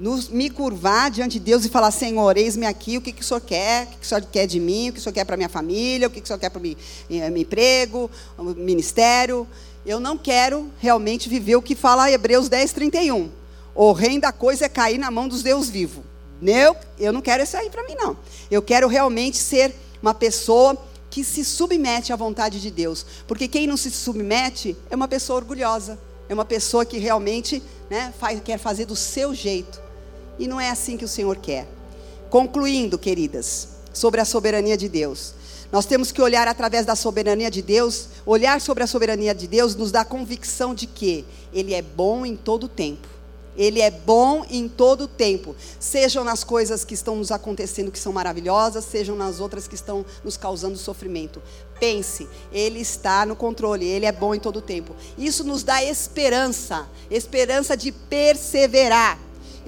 Nos, me curvar diante de Deus e falar: Senhor, eis-me aqui, o que, que o Senhor quer? O que, que o Senhor quer de mim? O que o Senhor quer para minha família? O que, que o Senhor quer para o meu, meu emprego, o ministério? Eu não quero realmente viver o que fala Hebreus 10, 31. Horrenda coisa é cair na mão dos Deus vivos. Eu, eu não quero isso aí para mim, não. Eu quero realmente ser uma pessoa que se submete à vontade de Deus. Porque quem não se submete é uma pessoa orgulhosa. É uma pessoa que realmente né, faz, quer fazer do seu jeito. E não é assim que o Senhor quer. Concluindo, queridas, sobre a soberania de Deus. Nós temos que olhar através da soberania de Deus, olhar sobre a soberania de Deus nos dá convicção de que Ele é bom em todo tempo. Ele é bom em todo tempo, sejam nas coisas que estão nos acontecendo que são maravilhosas, sejam nas outras que estão nos causando sofrimento. Pense, Ele está no controle, Ele é bom em todo tempo. Isso nos dá esperança, esperança de perseverar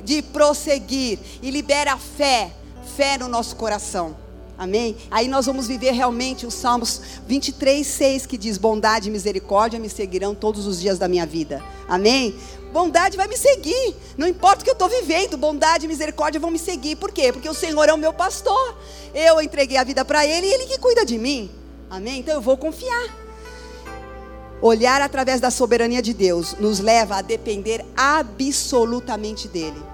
de prosseguir e libera fé, fé no nosso coração. Amém? Aí nós vamos viver realmente os Salmos 23, 6, que diz: Bondade e misericórdia me seguirão todos os dias da minha vida. Amém? Bondade vai me seguir, não importa o que eu estou vivendo, bondade e misericórdia vão me seguir. Por quê? Porque o Senhor é o meu pastor. Eu entreguei a vida para Ele e Ele que cuida de mim. Amém? Então eu vou confiar. Olhar através da soberania de Deus nos leva a depender absolutamente dele.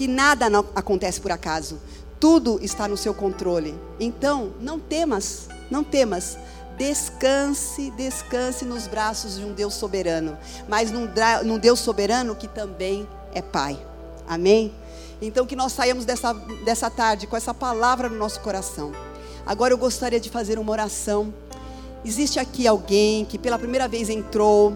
Que nada acontece por acaso. Tudo está no seu controle. Então, não temas, não temas. Descanse, descanse nos braços de um Deus soberano, mas num, num Deus soberano que também é Pai. Amém? Então, que nós saímos dessa, dessa tarde com essa palavra no nosso coração. Agora eu gostaria de fazer uma oração Existe aqui alguém que pela primeira vez entrou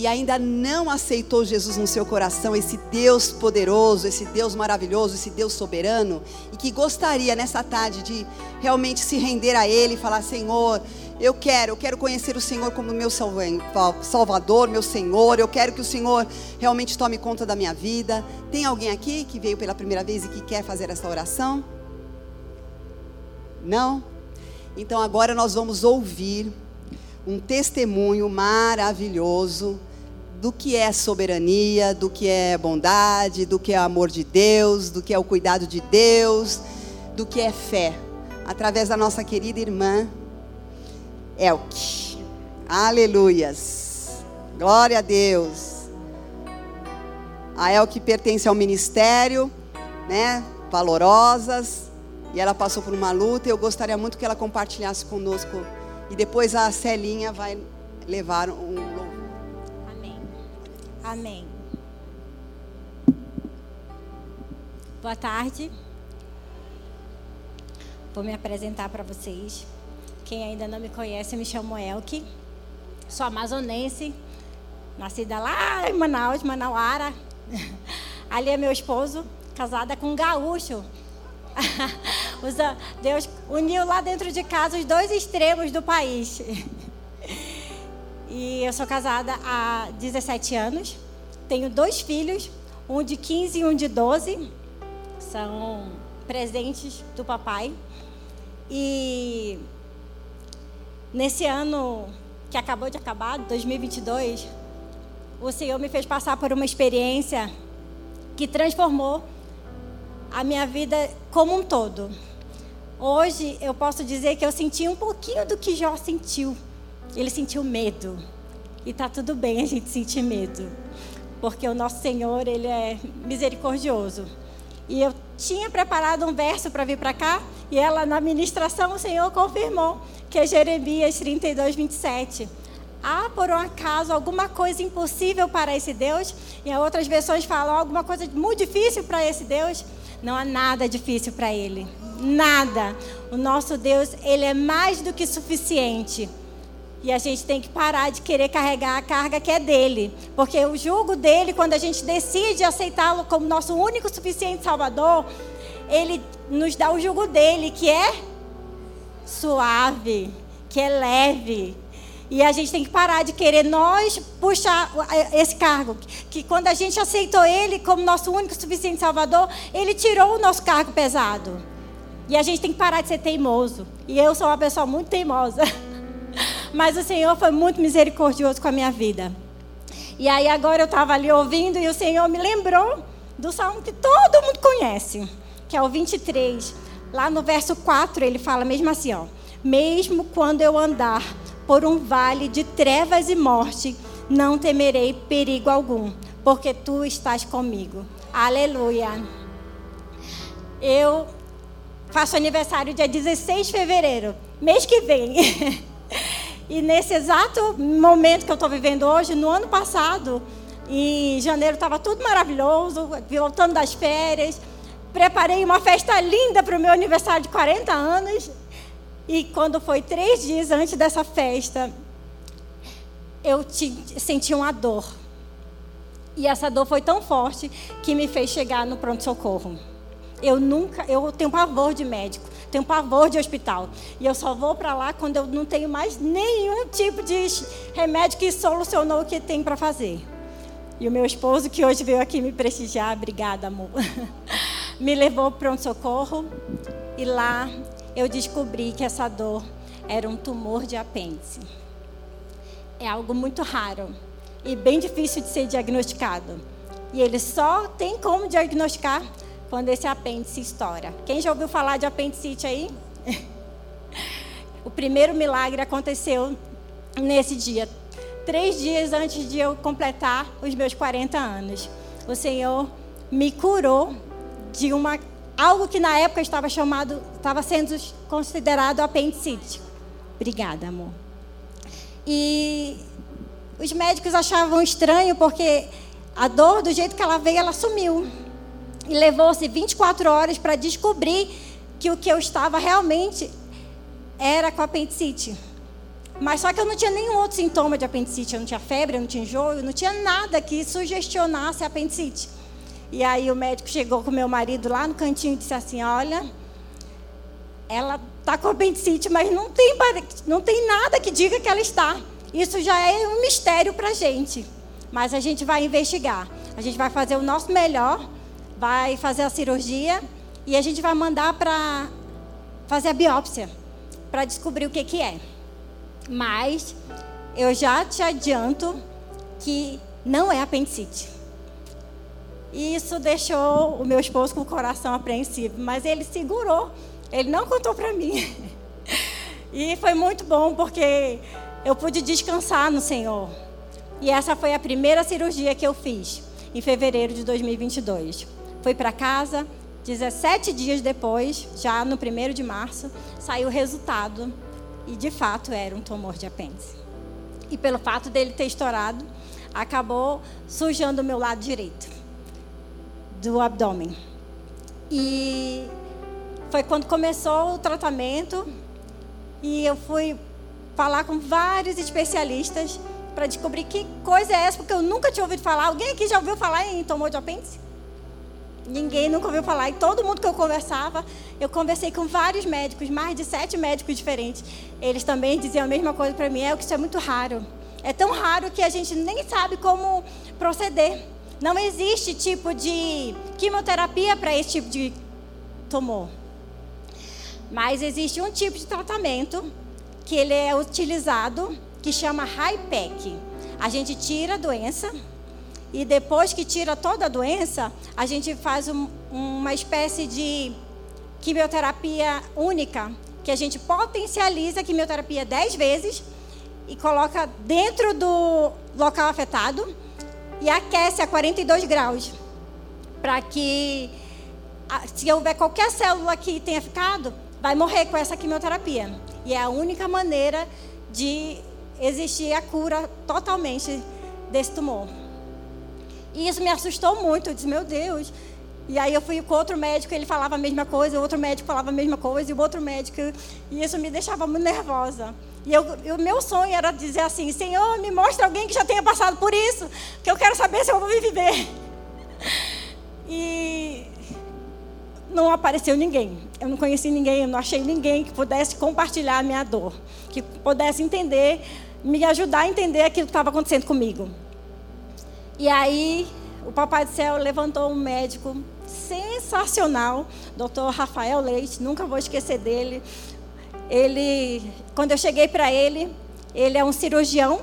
e ainda não aceitou Jesus no seu coração, esse Deus poderoso, esse Deus maravilhoso, esse Deus soberano, e que gostaria nessa tarde de realmente se render a Ele e falar: Senhor, eu quero, eu quero conhecer o Senhor como meu Salvador, meu Senhor, eu quero que o Senhor realmente tome conta da minha vida. Tem alguém aqui que veio pela primeira vez e que quer fazer essa oração? Não? Então agora nós vamos ouvir um testemunho maravilhoso do que é soberania, do que é bondade, do que é amor de Deus, do que é o cuidado de Deus, do que é fé, através da nossa querida irmã Elke. Aleluias. Glória a Deus. A Elke pertence ao ministério, né? Valorosas. E ela passou por uma luta e eu gostaria muito que ela compartilhasse conosco. E depois a Celinha vai levar um louvor. Amém. Boa tarde. Vou me apresentar para vocês. Quem ainda não me conhece, me chamo Elke. Sou amazonense, nascida lá em Manaus, Manauara. Ali é meu esposo, casada com um gaúcho, Deus uniu lá dentro de casa os dois extremos do país. E eu sou casada há 17 anos. Tenho dois filhos, um de 15 e um de 12. São presentes do papai. E nesse ano que acabou de acabar, 2022, o Senhor me fez passar por uma experiência que transformou a minha vida como um todo. Hoje eu posso dizer que eu senti um pouquinho do que Jó sentiu. Ele sentiu medo. E tá tudo bem a gente sentir medo. Porque o nosso Senhor, ele é misericordioso. E eu tinha preparado um verso para vir para cá, e ela na ministração o Senhor confirmou, que é Jeremias 32, 27. Há por um acaso alguma coisa impossível para esse Deus? E outras versões falam alguma coisa muito difícil para esse Deus? Não há nada difícil para Ele. Nada. O nosso Deus, Ele é mais do que suficiente. E a gente tem que parar de querer carregar a carga que é dele. Porque o jugo dele, quando a gente decide aceitá-lo como nosso único suficiente Salvador, ele nos dá o jugo dele, que é suave, que é leve, e a gente tem que parar de querer nós puxar esse cargo. Que quando a gente aceitou Ele como nosso único suficiente Salvador, Ele tirou o nosso cargo pesado. E a gente tem que parar de ser teimoso. E eu sou uma pessoa muito teimosa. Mas o Senhor foi muito misericordioso com a minha vida. E aí agora eu estava ali ouvindo e o Senhor me lembrou do salmo que todo mundo conhece, que é o 23. Lá no verso 4 ele fala mesmo assim, ó: Mesmo quando eu andar por um vale de trevas e morte, não temerei perigo algum, porque tu estás comigo. Aleluia. Eu faço aniversário dia 16 de fevereiro, mês que vem. e nesse exato momento que eu estou vivendo hoje, no ano passado, em janeiro estava tudo maravilhoso, voltando das férias. Preparei uma festa linda para o meu aniversário de 40 anos. E quando foi três dias antes dessa festa, eu senti uma dor. E essa dor foi tão forte que me fez chegar no pronto-socorro. Eu nunca, eu tenho pavor de médico, tenho pavor de hospital. E eu só vou para lá quando eu não tenho mais nenhum tipo de remédio que solucionou o que tem para fazer. E o meu esposo, que hoje veio aqui me prestigiar, obrigada, amor, me levou para pronto-socorro. E lá eu descobri que essa dor era um tumor de apêndice. É algo muito raro e bem difícil de ser diagnosticado. E ele só tem como diagnosticar quando esse apêndice estoura. Quem já ouviu falar de apendicite aí? o primeiro milagre aconteceu nesse dia, três dias antes de eu completar os meus 40 anos. O Senhor me curou de uma algo que na época estava chamado, estava sendo considerado apendicite. Obrigada, amor. E os médicos achavam estranho porque a dor, do jeito que ela veio, ela sumiu. Levou-se 24 horas para descobrir que o que eu estava realmente era com apendicite. Mas só que eu não tinha nenhum outro sintoma de apendicite. Eu não tinha febre, eu não tinha enjoo, eu não tinha nada que sugestionasse apendicite. E aí o médico chegou com meu marido lá no cantinho e disse assim: Olha, ela está com apendicite, mas não tem, não tem nada que diga que ela está. Isso já é um mistério para a gente. Mas a gente vai investigar. A gente vai fazer o nosso melhor, vai fazer a cirurgia e a gente vai mandar para fazer a biópsia para descobrir o que, que é. Mas eu já te adianto que não é apendicite. E isso deixou o meu esposo com o coração apreensivo, mas ele segurou, ele não contou para mim. E foi muito bom porque eu pude descansar no Senhor. E essa foi a primeira cirurgia que eu fiz em fevereiro de 2022. Fui para casa, 17 dias depois, já no 1 de março, saiu o resultado e de fato era um tumor de apêndice. E pelo fato dele ter estourado, acabou sujando o meu lado direito do abdômen. E foi quando começou o tratamento e eu fui falar com vários especialistas para descobrir que coisa é essa, porque eu nunca tinha ouvido falar. Alguém aqui já ouviu falar em tumor de apêndice? Ninguém nunca ouviu falar. E todo mundo que eu conversava, eu conversei com vários médicos, mais de sete médicos diferentes. Eles também diziam a mesma coisa para mim: é que isso é muito raro. É tão raro que a gente nem sabe como proceder. Não existe tipo de quimioterapia para esse tipo de tumor. Mas existe um tipo de tratamento que ele é utilizado, que chama HIPEC. A gente tira a doença e depois que tira toda a doença, a gente faz um, uma espécie de quimioterapia única, que a gente potencializa a quimioterapia 10 vezes e coloca dentro do local afetado e aquece a 42 graus, para que se houver qualquer célula que tenha ficado, vai morrer com essa quimioterapia. E é a única maneira de existir a cura totalmente desse tumor. E isso me assustou muito. Eu disse, meu Deus. E aí eu fui com outro médico, ele falava a mesma coisa, o outro médico falava a mesma coisa, e o outro médico. E isso me deixava muito nervosa. E o meu sonho era dizer assim: Senhor, me mostra alguém que já tenha passado por isso, que eu quero saber se eu vou viver. E não apareceu ninguém. Eu não conheci ninguém, eu não achei ninguém que pudesse compartilhar a minha dor, que pudesse entender, me ajudar a entender aquilo que estava acontecendo comigo. E aí, o Papai do Céu levantou um médico sensacional, Dr. Rafael Leite, nunca vou esquecer dele. Ele, quando eu cheguei para ele, ele é um cirurgião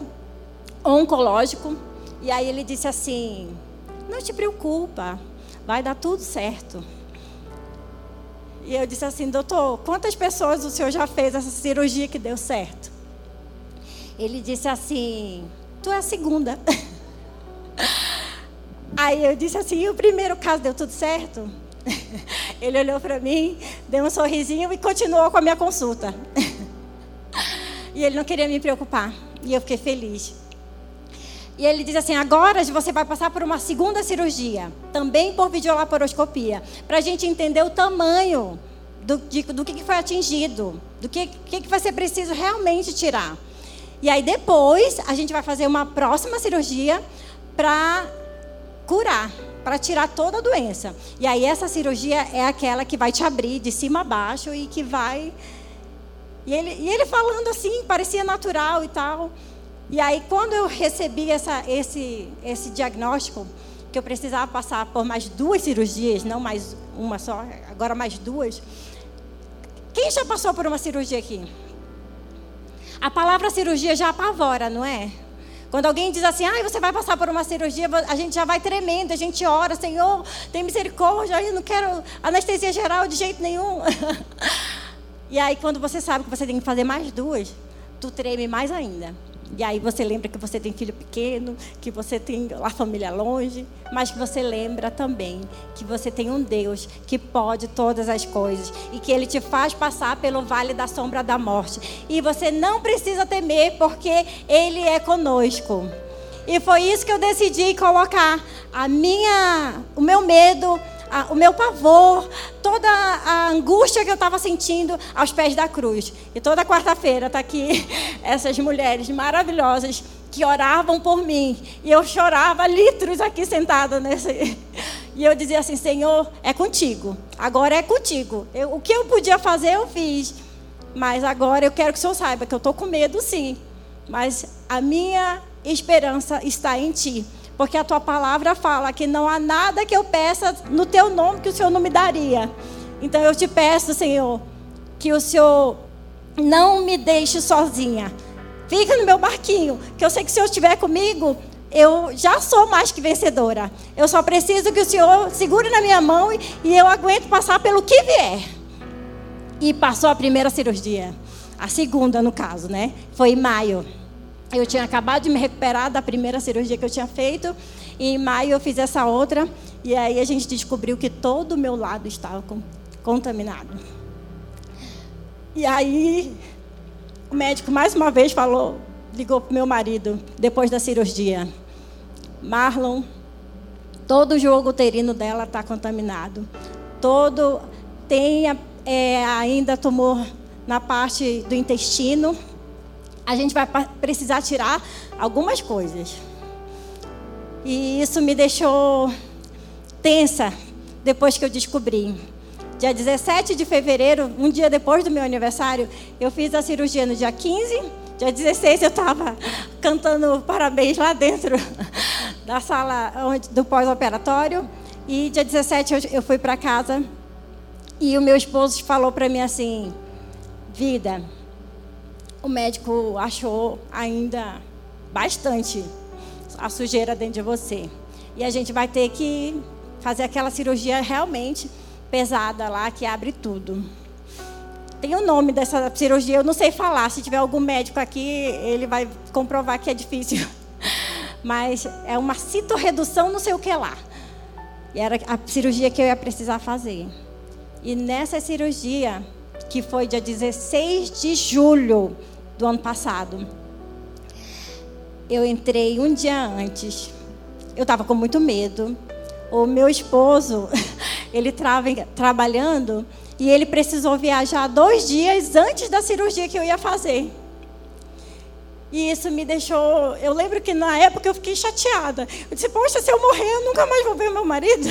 oncológico, e aí ele disse assim: "Não te preocupa, vai dar tudo certo. E eu disse assim, doutor, quantas pessoas o senhor já fez essa cirurgia que deu certo? Ele disse assim, tu é a segunda. Aí eu disse assim, e o primeiro caso deu tudo certo? Ele olhou para mim, deu um sorrisinho e continuou com a minha consulta. E ele não queria me preocupar. E eu fiquei feliz. E ele diz assim: agora você vai passar por uma segunda cirurgia, também por videolaparoscopia, para a gente entender o tamanho do, de, do que foi atingido, do que, que, vai ser preciso realmente tirar. E aí depois a gente vai fazer uma próxima cirurgia para curar, para tirar toda a doença. E aí essa cirurgia é aquela que vai te abrir de cima a baixo e que vai. E ele, e ele falando assim, parecia natural e tal. E aí, quando eu recebi essa, esse, esse diagnóstico, que eu precisava passar por mais duas cirurgias, não mais uma só, agora mais duas. Quem já passou por uma cirurgia aqui? A palavra cirurgia já apavora, não é? Quando alguém diz assim, ah, você vai passar por uma cirurgia, a gente já vai tremendo, a gente ora, Senhor, tem misericórdia, eu não quero anestesia geral de jeito nenhum. e aí, quando você sabe que você tem que fazer mais duas, tu treme mais ainda. E aí você lembra que você tem filho pequeno, que você tem a família longe, mas que você lembra também que você tem um Deus que pode todas as coisas e que ele te faz passar pelo vale da sombra da morte. E você não precisa temer porque ele é conosco. E foi isso que eu decidi colocar a minha, o meu medo a, o meu pavor, toda a angústia que eu estava sentindo aos pés da cruz. E toda quarta-feira está aqui essas mulheres maravilhosas que oravam por mim. E eu chorava litros aqui sentada nesse. E eu dizia assim: Senhor, é contigo. Agora é contigo. Eu, o que eu podia fazer, eu fiz. Mas agora eu quero que o Senhor saiba que eu estou com medo, sim. Mas a minha esperança está em Ti. Porque a tua palavra fala que não há nada que eu peça no teu nome que o Senhor não me daria. Então eu te peço, Senhor, que o Senhor não me deixe sozinha. Fica no meu barquinho, que eu sei que se Senhor estiver comigo, eu já sou mais que vencedora. Eu só preciso que o Senhor segure na minha mão e, e eu aguento passar pelo que vier. E passou a primeira cirurgia. A segunda, no caso, né? Foi em maio. Eu tinha acabado de me recuperar da primeira cirurgia que eu tinha feito. E em maio eu fiz essa outra. E aí a gente descobriu que todo o meu lado estava contaminado. E aí o médico mais uma vez falou, ligou para meu marido depois da cirurgia. Marlon, todo o jogo uterino dela está contaminado. Todo tem é, ainda tumor na parte do intestino a gente vai precisar tirar algumas coisas. E isso me deixou tensa depois que eu descobri. Dia 17 de fevereiro, um dia depois do meu aniversário, eu fiz a cirurgia no dia 15. Dia 16 eu estava cantando parabéns lá dentro da sala do pós-operatório. E dia 17 eu, eu fui para casa e o meu esposo falou para mim assim: Vida, o médico achou ainda bastante a sujeira dentro de você. E a gente vai ter que fazer aquela cirurgia realmente pesada lá, que abre tudo. Tem o nome dessa cirurgia, eu não sei falar. Se tiver algum médico aqui, ele vai comprovar que é difícil. Mas é uma citorredução, não sei o que lá. E era a cirurgia que eu ia precisar fazer. E nessa cirurgia, que foi dia 16 de julho do ano passado. Eu entrei um dia antes. Eu estava com muito medo. O meu esposo, ele estava trabalhando e ele precisou viajar dois dias antes da cirurgia que eu ia fazer. E isso me deixou. Eu lembro que na época eu fiquei chateada. Eu disse: Poxa, se eu morrer, eu nunca mais vou ver meu marido.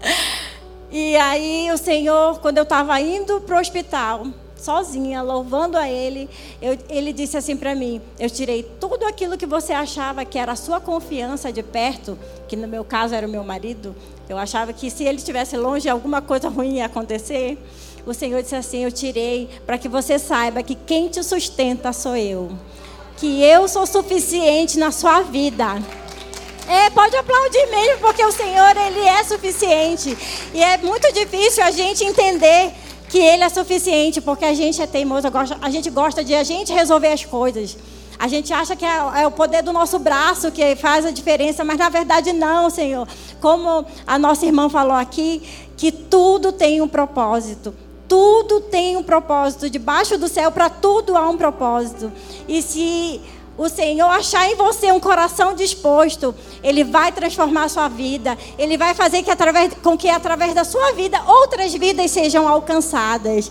E aí o Senhor, quando eu estava indo para o hospital, sozinha, louvando a Ele, eu, Ele disse assim para mim: Eu tirei tudo aquilo que você achava que era a sua confiança de perto, que no meu caso era o meu marido. Eu achava que se ele estivesse longe, alguma coisa ruim ia acontecer. O Senhor disse assim: Eu tirei para que você saiba que quem te sustenta sou eu. Que eu sou suficiente na sua vida. É, pode aplaudir mesmo, porque o Senhor, Ele é suficiente. E é muito difícil a gente entender que Ele é suficiente, porque a gente é teimoso, a gente gosta de a gente resolver as coisas. A gente acha que é, é, o poder do nosso braço que faz a diferença, mas na verdade não, Senhor. Como a nossa irmã falou aqui, que tudo tem um propósito. Tudo tem um propósito. Debaixo do céu, para tudo há um propósito. E se o Senhor achar em você um coração disposto, Ele vai transformar a sua vida. Ele vai fazer que através, com que através da sua vida outras vidas sejam alcançadas.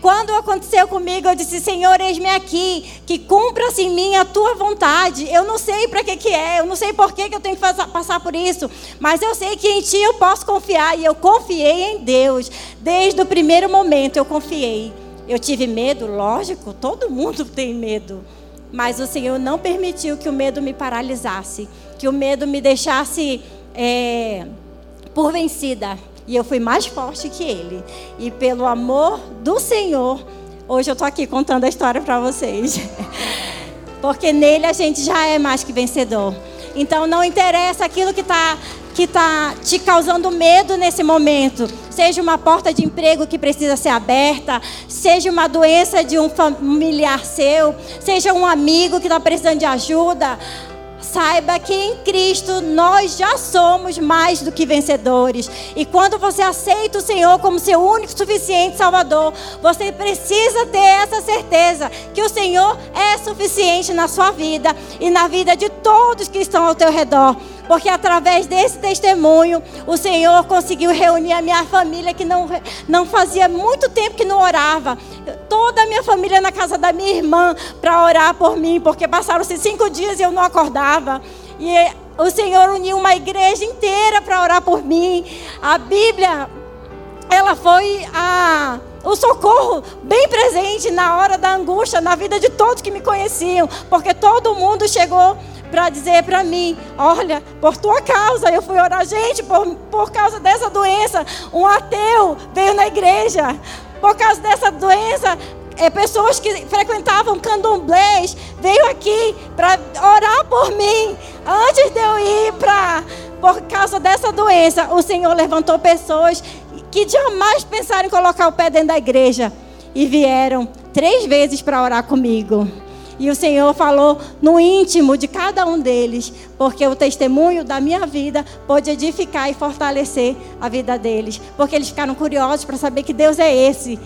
Quando aconteceu comigo, eu disse: Senhor, eis-me aqui, que cumpra-se em mim a tua vontade. Eu não sei para que, que é, eu não sei por que, que eu tenho que passar por isso, mas eu sei que em ti eu posso confiar. E eu confiei em Deus. Desde o primeiro momento eu confiei. Eu tive medo, lógico, todo mundo tem medo. Mas o Senhor não permitiu que o medo me paralisasse, que o medo me deixasse é, por vencida. E eu fui mais forte que ele. E pelo amor do Senhor, hoje eu estou aqui contando a história para vocês. Porque nele a gente já é mais que vencedor. Então não interessa aquilo que está que tá te causando medo nesse momento. Seja uma porta de emprego que precisa ser aberta, seja uma doença de um familiar seu, seja um amigo que está precisando de ajuda saiba que em Cristo nós já somos mais do que vencedores. E quando você aceita o Senhor como seu único suficiente Salvador, você precisa ter essa certeza que o Senhor é suficiente na sua vida e na vida de todos que estão ao teu redor porque através desse testemunho o Senhor conseguiu reunir a minha família que não, não fazia muito tempo que não orava. Toda a minha família na casa da minha irmã para orar por mim, porque passaram-se cinco dias e eu não acordava. E o Senhor uniu uma igreja inteira para orar por mim. A Bíblia, ela foi a o socorro bem presente na hora da angústia, na vida de todos que me conheciam, porque todo mundo chegou para dizer para mim: olha, por tua causa eu fui orar. Gente, por, por causa dessa doença, um ateu veio na igreja. Por causa dessa doença, é, pessoas que frequentavam candomblés veio aqui para orar por mim. Antes de eu ir para. Por causa dessa doença, o Senhor levantou pessoas que jamais pensaram em colocar o pé dentro da igreja e vieram três vezes para orar comigo. E o Senhor falou no íntimo de cada um deles, porque o testemunho da minha vida pode edificar e fortalecer a vida deles, porque eles ficaram curiosos para saber que Deus é esse.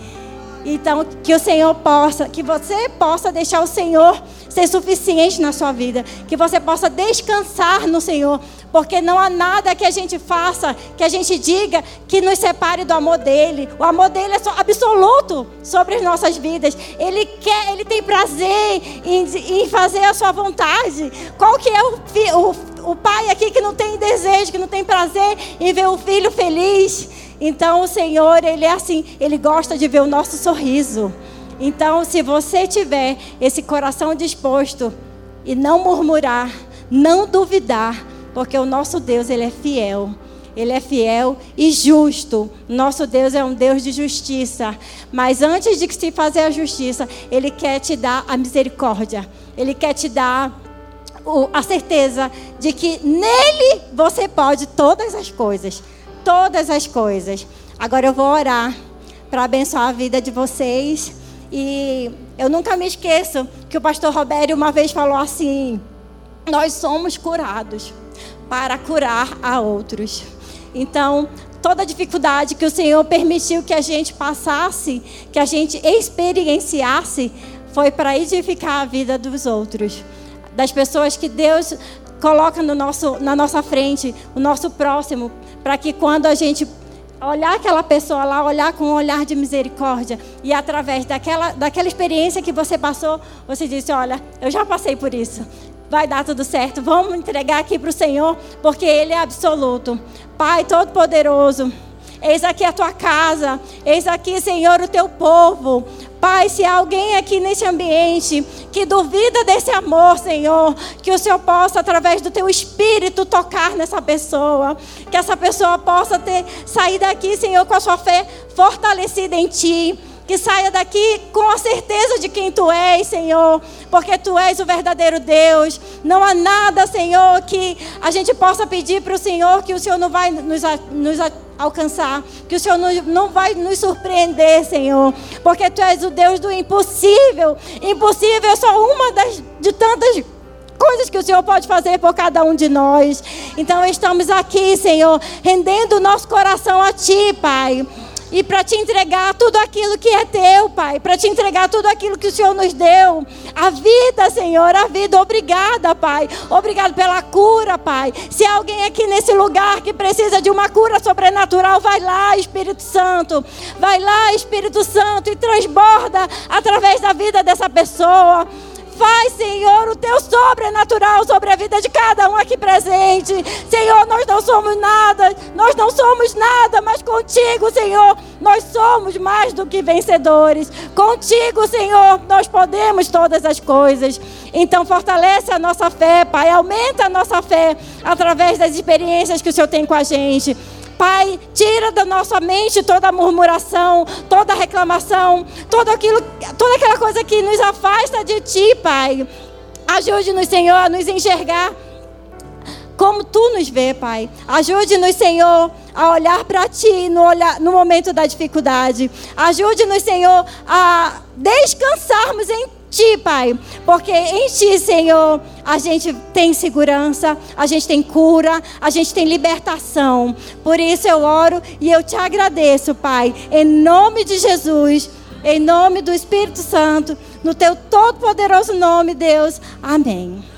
Então, que o Senhor possa, que você possa deixar o Senhor ser suficiente na sua vida, que você possa descansar no Senhor, porque não há nada que a gente faça, que a gente diga que nos separe do amor dele. O amor dele é absoluto sobre as nossas vidas. Ele quer, ele tem prazer em, em fazer a sua vontade. Qual que é o, o, o pai aqui que não tem desejo, que não tem prazer em ver o filho feliz? Então o Senhor, ele é assim, ele gosta de ver o nosso sorriso. Então, se você tiver esse coração disposto e não murmurar, não duvidar, porque o nosso Deus, ele é fiel. Ele é fiel e justo. Nosso Deus é um Deus de justiça. Mas antes de se fazer a justiça, Ele quer te dar a misericórdia. Ele quer te dar a certeza de que nele você pode todas as coisas. Todas as coisas. Agora eu vou orar para abençoar a vida de vocês. E eu nunca me esqueço que o pastor Roberto uma vez falou assim: Nós somos curados para curar a outros. Então, toda dificuldade que o Senhor permitiu que a gente passasse, que a gente experienciasse, foi para edificar a vida dos outros, das pessoas que Deus coloca no nosso, na nossa frente, o nosso próximo, para que quando a gente olhar aquela pessoa lá, olhar com um olhar de misericórdia e através daquela, daquela experiência que você passou, você disse: Olha, eu já passei por isso vai dar tudo certo. Vamos entregar aqui para o Senhor, porque Ele é absoluto. Pai Todo-Poderoso, eis aqui a tua casa, eis aqui, Senhor, o teu povo. Pai, se há alguém aqui nesse ambiente que duvida desse amor, Senhor, que o Senhor possa, através do teu espírito, tocar nessa pessoa. Que essa pessoa possa ter sair daqui, Senhor, com a sua fé fortalecida em Ti que saia daqui com a certeza de quem tu és, Senhor, porque tu és o verdadeiro Deus. Não há nada, Senhor, que a gente possa pedir para o Senhor que o Senhor não vai nos, nos alcançar, que o Senhor não vai nos surpreender, Senhor, porque tu és o Deus do impossível. Impossível é só uma das, de tantas coisas que o Senhor pode fazer por cada um de nós. Então estamos aqui, Senhor, rendendo o nosso coração a Ti, Pai e para te entregar tudo aquilo que é teu, Pai, para te entregar tudo aquilo que o Senhor nos deu. A vida, Senhor, a vida. Obrigada, Pai. Obrigado pela cura, Pai. Se há alguém aqui nesse lugar que precisa de uma cura sobrenatural, vai lá, Espírito Santo. Vai lá, Espírito Santo, e transborda através da vida dessa pessoa. Faz, Senhor, o teu sobrenatural sobre a vida de cada um aqui presente. Senhor, nós não somos nada, nós não somos nada, mas contigo, Senhor, nós somos mais do que vencedores. Contigo, Senhor, nós podemos todas as coisas. Então, fortalece a nossa fé, Pai, aumenta a nossa fé através das experiências que o Senhor tem com a gente. Pai, tira da nossa mente toda murmuração, toda reclamação, todo aquilo, toda aquela coisa que nos afasta de Ti, Pai. Ajude-nos, Senhor, a nos enxergar como Tu nos vê, Pai. Ajude-nos, Senhor, a olhar para Ti no, olhar, no momento da dificuldade. Ajude-nos, Senhor, a descansarmos em ti, Pai, porque em ti, Senhor, a gente tem segurança, a gente tem cura, a gente tem libertação. Por isso eu oro e eu te agradeço, Pai, em nome de Jesus, em nome do Espírito Santo, no teu todo poderoso nome, Deus. Amém.